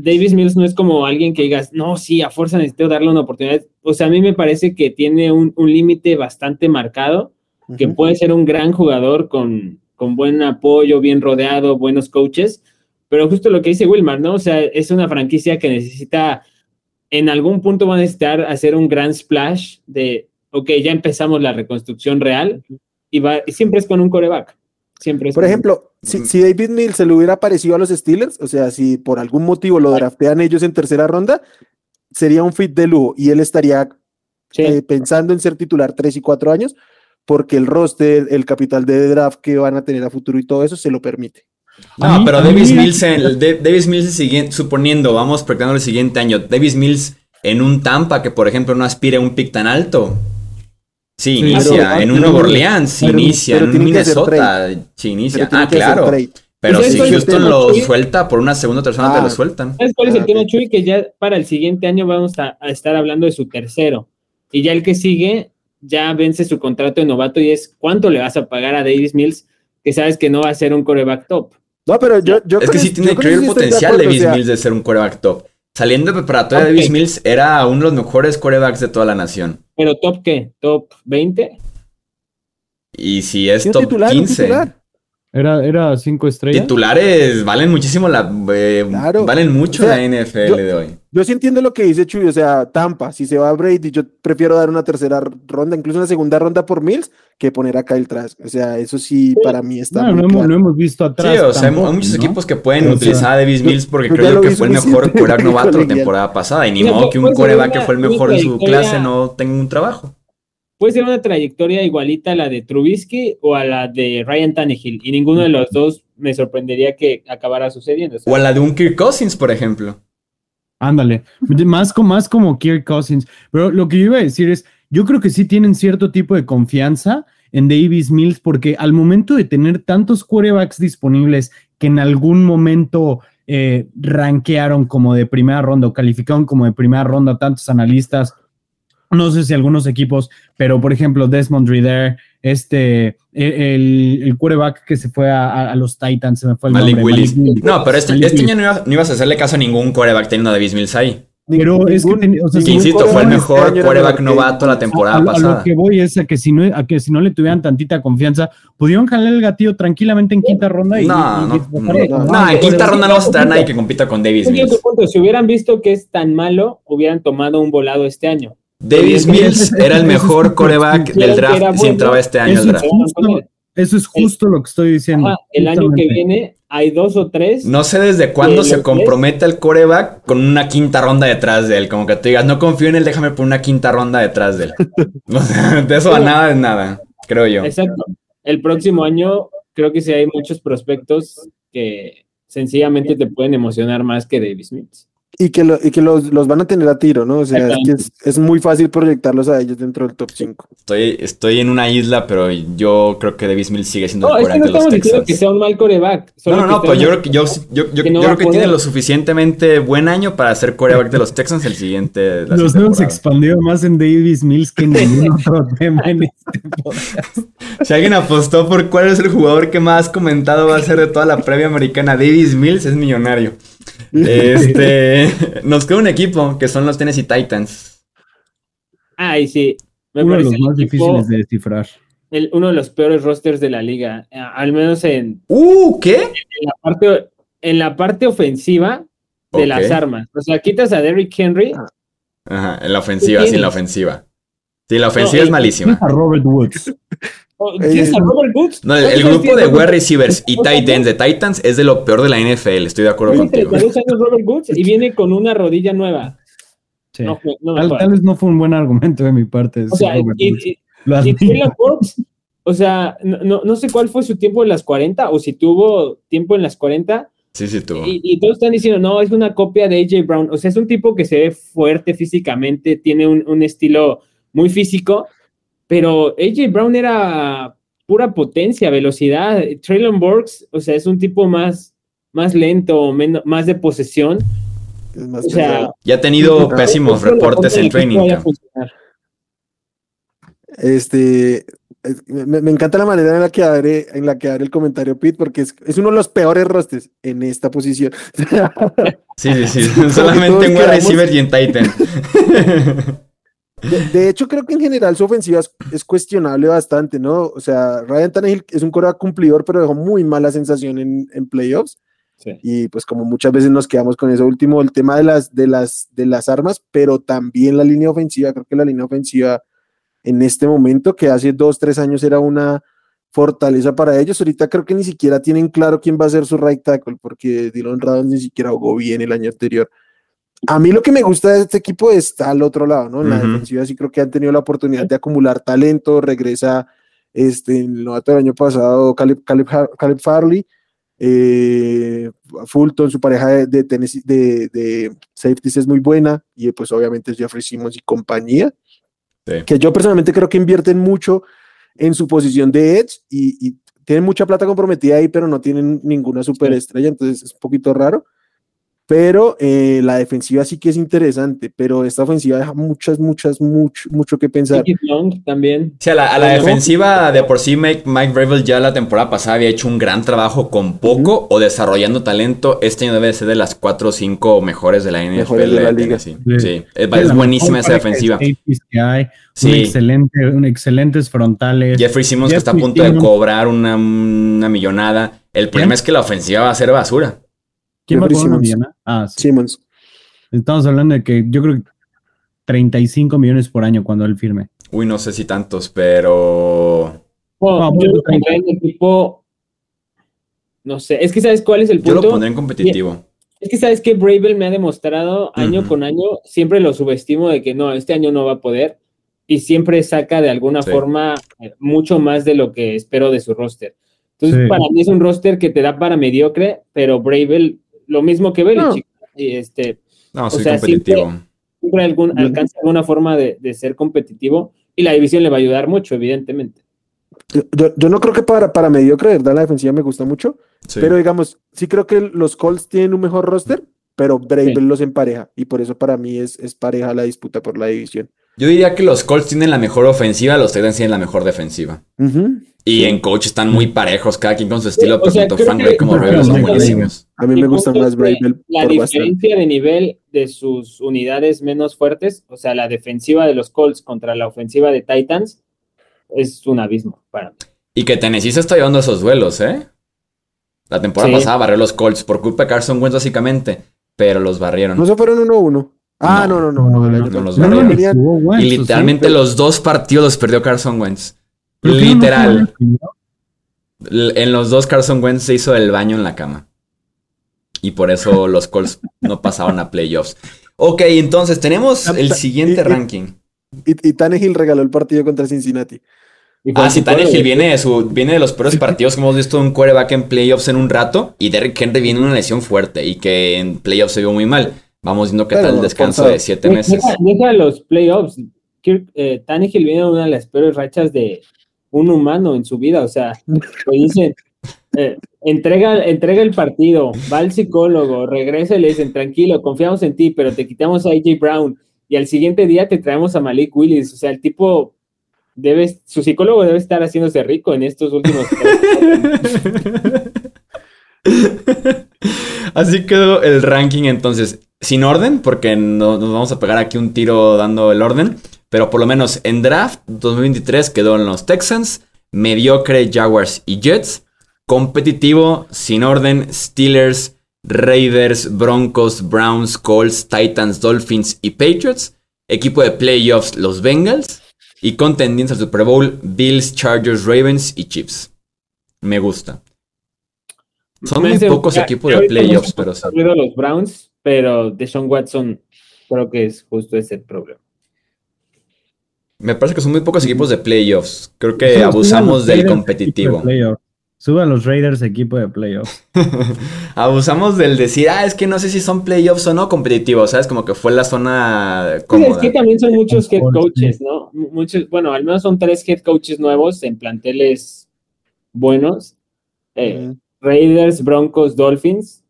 Davis Mills no es como alguien que digas, no, sí, a fuerza necesito darle una oportunidad. O sea, a mí me parece que tiene un, un límite bastante marcado, que puede ser un gran jugador con, con buen apoyo, bien rodeado, buenos coaches, pero justo lo que dice Wilmar, ¿no? O sea, es una franquicia que necesita, en algún punto va a necesitar hacer un gran splash de, ok, ya empezamos la reconstrucción real, y, va, y siempre es con un coreback. Siempre es Por ejemplo, si, si David Mills se le hubiera parecido a los Steelers, o sea, si por algún motivo lo draftean ellos en tercera ronda, sería un fit de lujo y él estaría Sí. eh, pensando en ser titular tres y cuatro años, porque el roster, el capital de draft que van a tener a futuro y todo eso se lo permite. No, mí- pero Davis Mills, en el, de- Davis Mills el siguiente, suponiendo, vamos proyectando el siguiente año, Davis Mills en un Tampa que, por ejemplo, no aspire a un pick tan alto. Sí, Sí, inicia. pero- en un Nueva Orleans, pero- inicia. pero en un Minnesota, sí inicia. Ah, claro. Pero ¿Sabes si Houston lo Chuy? suelta por una segunda o tercera, te Ah. lo sueltan. ¿Sabes cuál es el Ah, tema. Chuy? Que ya para el siguiente año vamos a, a estar hablando de su tercero. Y ya el que sigue, ya vence su contrato de novato y es cuánto le vas a pagar a Davis Mills, que sabes que no va a ser un coreback top. No, pero yo, yo Es que sí tiene increíble potencial Davis sea, Mills de ser un coreback top. Saliendo de preparatoria, Ok. Davis Mills era uno de los mejores corebacks de toda la nación. Pero top qué? ¿Top 20? Y si es top titular, un 15. titular. Era, era cinco estrellas. Titulares valen muchísimo la eh, Claro. valen mucho O sea, la NFL yo- de hoy. Yo sí entiendo lo que dice Chuy, o sea, Tampa, si se va a Brady, yo prefiero dar una tercera ronda, incluso una segunda ronda por Mills, que poner a Kyle Trask. O sea, eso sí para mí está No, muy no, hemos, claro. no hemos visto Sí, atrás. o sea, hay muchos ¿no? equipos que pueden O sea, utilizar a Davis Mills porque yo creo yo que fue el mejor coreback novato la temporada pasada. Y ni modo que un coreback que fue el mejor en su clase no tenga un trabajo. Puede ser una trayectoria igualita a la de Trubisky o a la de Ryan Tannehill. Y ninguno de los dos me sorprendería que acabara sucediendo. o a la de un Kirk Cousins, por ejemplo. Ándale, más, co- más como Kirk Cousins. Pero lo que yo iba a decir es, yo creo que sí tienen cierto tipo de confianza en Davis Mills porque al momento de tener tantos quarterbacks disponibles que en algún momento eh, rankearon como de primera ronda o calificaron como de primera ronda tantos analistas, no sé si algunos equipos, pero por ejemplo, Desmond Reader, este, e, el, el quarterback que se fue a, a los Titans, se me fue el Malik nombre. Willis. Malik Willis. No, pero este, Malik este año no, iba- no ibas a hacerle caso a ningún quarterback teniendo a Davis Mills ahí. Pero es que, ten- o sea, Que insisto, fue el quarterback mejor este quarterback mejor que- novato la a, temporada a- a pasada. lo que voy es a que si no, a que si no le tuvieran tantita confianza, pudieron jalar el gatillo tranquilamente en quinta ronda y, No, y- no, y- no, no, no, en quinta ronda no vas a traer a nadie que compita con Davis Mills. punto, si hubieran visto que es tan malo, hubieran tomado un volado este año. Davis Mills era el mejor Vieron del draft si entraba este año al draft. eso es justo lo que estoy diciendo. Ajá, el año que viene hay dos o tres. No sé desde cuándo se tres- compromete el quarterback con una quinta ronda detrás de él. Como que tú digas, no confío en él, déjame por una quinta ronda detrás de él. De eso a nada es nada, creo yo. Exacto. El próximo año creo que sí hay muchos prospectos que sencillamente te pueden emocionar más que Davis Mills. Y que, lo- y que los, los van a tener a tiro, ¿no? O sea, es, que es, es muy fácil proyectarlos a ellos dentro del top 5. Estoy, estoy en una isla, pero yo creo que Davis Mills sigue siendo No, el es que no quarterback de los Texans. que sea un mal coreback. No, no, no, pero yo creo que, yo, yo, yo, que no yo creo que tiene lo suficientemente buen año para ser quarterback de los Texans el siguiente. la siguiente hemos temporada. expandido más en Davis Mills que en ningún otro tema en este podcast. Si alguien apostó por cuál es el jugador que más comentado va a ser de toda la previa americana, Davis Mills es millonario. Este, nos queda un equipo que son los Tennessee Titans. Ay, sí. Me Uno de los más equipo- difíciles de descifrar. el- uno de los peores rosters de la liga. eh, Al menos en, Uh, ¿qué? en la, parte, en la parte ofensiva de las armas. O sea, quitas a Derrick Henry. Ajá, en la ofensiva, ¿Qué sí, en la ofensiva. Sí, la ofensiva No, es el- malísima. A Robert Woods. o- ¿Tienes a Robert Woods? No, el, el ¿Cuántos años grupo de wide receivers y tight ends de Titans es de lo peor de la NFL, estoy de acuerdo Tiene contigo. 32 años Robert Woods y viene con una rodilla nueva. Sí. No, no tal, tal vez no fue un buen argumento de mi parte. O sea, Robert y, y- Lo y Burks, o sea, no, no, no sé cuál fue su tiempo en las 40 o si tuvo tiempo en las 40 Sí, sí, tuvo. y, y todos están diciendo, no, es una copia de AJ Brown. O sea, es un tipo que se ve fuerte físicamente, tiene un, un estilo muy físico, pero AJ Brown era pura potencia, velocidad. Traylon Burks, o sea, es un tipo más, más lento, menos, más de posesión. Es más O sea. Ya ha tenido No, pésimos reportes en training. Este, es- me, me encanta la manera en la que abre, en la que abre el comentario Pete, porque es, es uno de los peores rosters en esta posición. Sí, sí, sí. Solamente en wide receiver y en Titan. De, de hecho, creo que en general su ofensiva es, es cuestionable bastante, ¿no? O sea, Ryan Tannehill es un coreback cumplidor, pero dejó muy mala sensación en, en playoffs. Sí. Y pues como muchas veces nos quedamos con eso último, el tema de las, de las, de las armas, pero también la línea ofensiva, creo que la línea ofensiva en este momento, que hace dos, tres años era una fortaleza para ellos, ahorita creo que ni siquiera tienen claro quién va a ser su right tackle, porque Dylan Radon ni siquiera jugó bien el año anterior. A mí lo que me gusta de este equipo está al otro lado, ¿no? En la Ujú. defensiva sí creo que han tenido la oportunidad de acumular talento, regresa este, el novato del año pasado, Caleb, Caleb, Farley, eh, Fulton, su pareja de, de, Tennessee- de, de safeties es muy buena, y pues obviamente es Jeffrey Simmons y compañía, Sí. que yo personalmente creo que invierten mucho en su posición de edge y, y tienen mucha plata comprometida ahí, pero no tienen ninguna superestrella, entonces es un poquito raro. Pero eh, la defensiva sí que es interesante, pero esta ofensiva deja muchas, muchas, mucho, mucho que pensar. Young también. Sí, a la, a la defensiva de por sí Mike, Mike Vrabel ya la temporada pasada había hecho un gran trabajo con poco o desarrollando talento. Este año debe ser de las 4 o 5 mejores de la NFL. Mejores de la liga. Tennessee. Sí. Sí, es, buenísima esa defensiva. safeties que hay, un Sí, excelente, un excelentes frontales. Jeffrey Simmons que está a punto de cobrar una, una millonada. El problema es que la ofensiva va a ser basura. ¿Quién va a Jeffrey una Simmons. Ah, sí. Simmons. Estamos hablando de que yo creo que 35 millones por año cuando él firme. Uy, no sé si tantos, pero Bueno, yo bueno, lo pondría en equipo. No sé, es que sabes cuál es el yo punto. lo pondré en competitivo. Es que sabes que Bravel me ha demostrado año con año, siempre lo subestimo de que no, este año no va a poder y siempre saca de alguna Sí. forma eh, mucho más de lo que espero de su roster. Entonces, Sí. para mí es un roster que te da para mediocre, pero Bravel, lo mismo que Belichick, y este, No, soy sea, competitivo. siempre algún, alcanza alguna forma de, de ser competitivo y la división le va a ayudar mucho, evidentemente. Yo, yo- no creo que para, para mediocre, de ¿verdad? La defensiva me gusta mucho, Sí. pero digamos, sí creo que los Colts tienen un mejor roster, pero Bravel los empareja y por eso para mí es, es pareja la disputa por la división. Yo diría que los Colts tienen la mejor ofensiva, los Titans tienen la mejor defensiva. Y en coach están muy parejos, cada quien con su estilo, o pero sea, tanto creo Frank Reich como Vrabel son buenísimos. A mí me gusta más Bravel La bastante. diferencia de nivel de sus unidades menos fuertes, o sea, la defensiva de los Colts contra la ofensiva de Titans, es un abismo para mí. Y que Tennessee se está llevando esos duelos, ¿eh? La temporada Sí. pasada barrió los Colts por culpa de Carson Wentz básicamente, pero los barrieron. ¿No se fueron 1-1? Ah, no, No, no, no. los Wentz, y literalmente los dos partidos los perdió Carson Wentz. ¿por qué no Literal. En los dos Carson Wentz se hizo el baño en la cama. Y por eso los Colts no pasaron a playoffs. Ok, entonces tenemos el siguiente Y- ranking. Y, y Tannehill regaló el partido contra Cincinnati. Ah, sí, Tannehill viene de, su, viene de los peores partidos que hemos visto de un quarterback en playoffs en un rato. Y Derrick Henry viene una lesión fuerte y que en playoffs se vio muy mal. Vamos viendo qué Pero tal el descanso de siete Deja- meses. Deja los playoffs. Kirk, eh, Tannehill viene una de las peores rachas de un humano en su vida. O sea, le dicen, eh, entrega, entrega el partido, va al psicólogo, regresa y le dicen, tranquilo, confiamos en ti, pero te quitamos a AJ Brown y al siguiente día te traemos a Malik Willis. O sea, el tipo debe, su psicólogo debe estar haciéndose rico en estos últimos. Así quedó el ranking entonces. Sin orden, porque no, nos vamos a pegar aquí un tiro dando el orden. Pero por lo menos en draft 2023 quedó en los Texans, mediocre Jaguars y Jets. Competitivo, sin orden, Steelers, Raiders, Broncos, Browns, Colts, Titans, Dolphins y Patriots. Equipo de playoffs, los Bengals. Y contendientes al Super Bowl, Bills, Chargers, Ravens y Chiefs. Me gusta. Son muy pocos ya- equipos de playoffs, pero sí. ruido los Browns, pero Deshaun Watson creo que es justo ese el problema. Me parece que son muy pocos equipos de playoffs. Creo que Suban abusamos del Raiders, competitivo. de. Suban los Raiders equipo de playoff. Abusamos del decir, ah, es que no sé si son playoffs o no competitivos, ¿sabes? Como que fue la zona Pues es cómoda. que también son muchos head coaches, ¿no? Muchos, bueno, al menos son tres head coaches nuevos en planteles buenos. Eh. Raiders, Broncos, Dolphins.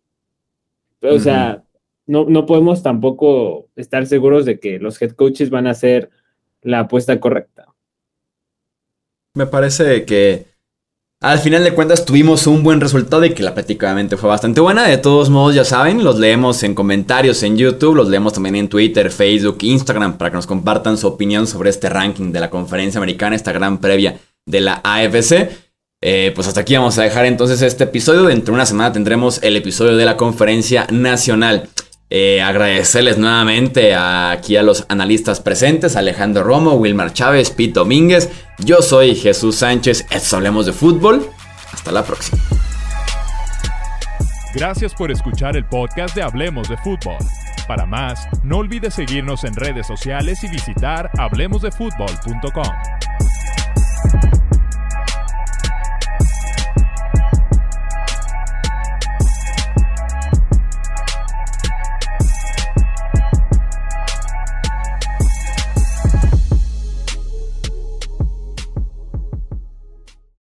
Pero, O sea, no, no podemos tampoco estar seguros de que los head coaches van a hacer la apuesta correcta. Me parece que al final de cuentas tuvimos un buen resultado y que la prácticamente fue bastante buena. De todos modos, ya saben, los leemos en comentarios en YouTube, los leemos también en Twitter, Facebook, Instagram, para que nos compartan su opinión sobre este ranking de la conferencia americana, esta gran previa de la AFC. Eh, pues hasta aquí vamos a dejar entonces este episodio. Dentro de una semana tendremos el episodio de la conferencia nacional. Eh, agradecerles nuevamente aquí a los analistas presentes, Alejandro Romo, Wilmar Chávez, Pete Domínguez. Yo soy Jesús Sánchez, esto hablemos de fútbol. Hasta la próxima. Gracias por escuchar el podcast de Hablemos de Fútbol. Para más, no olvides seguirnos en redes sociales y visitar hablemosdefutbol.com.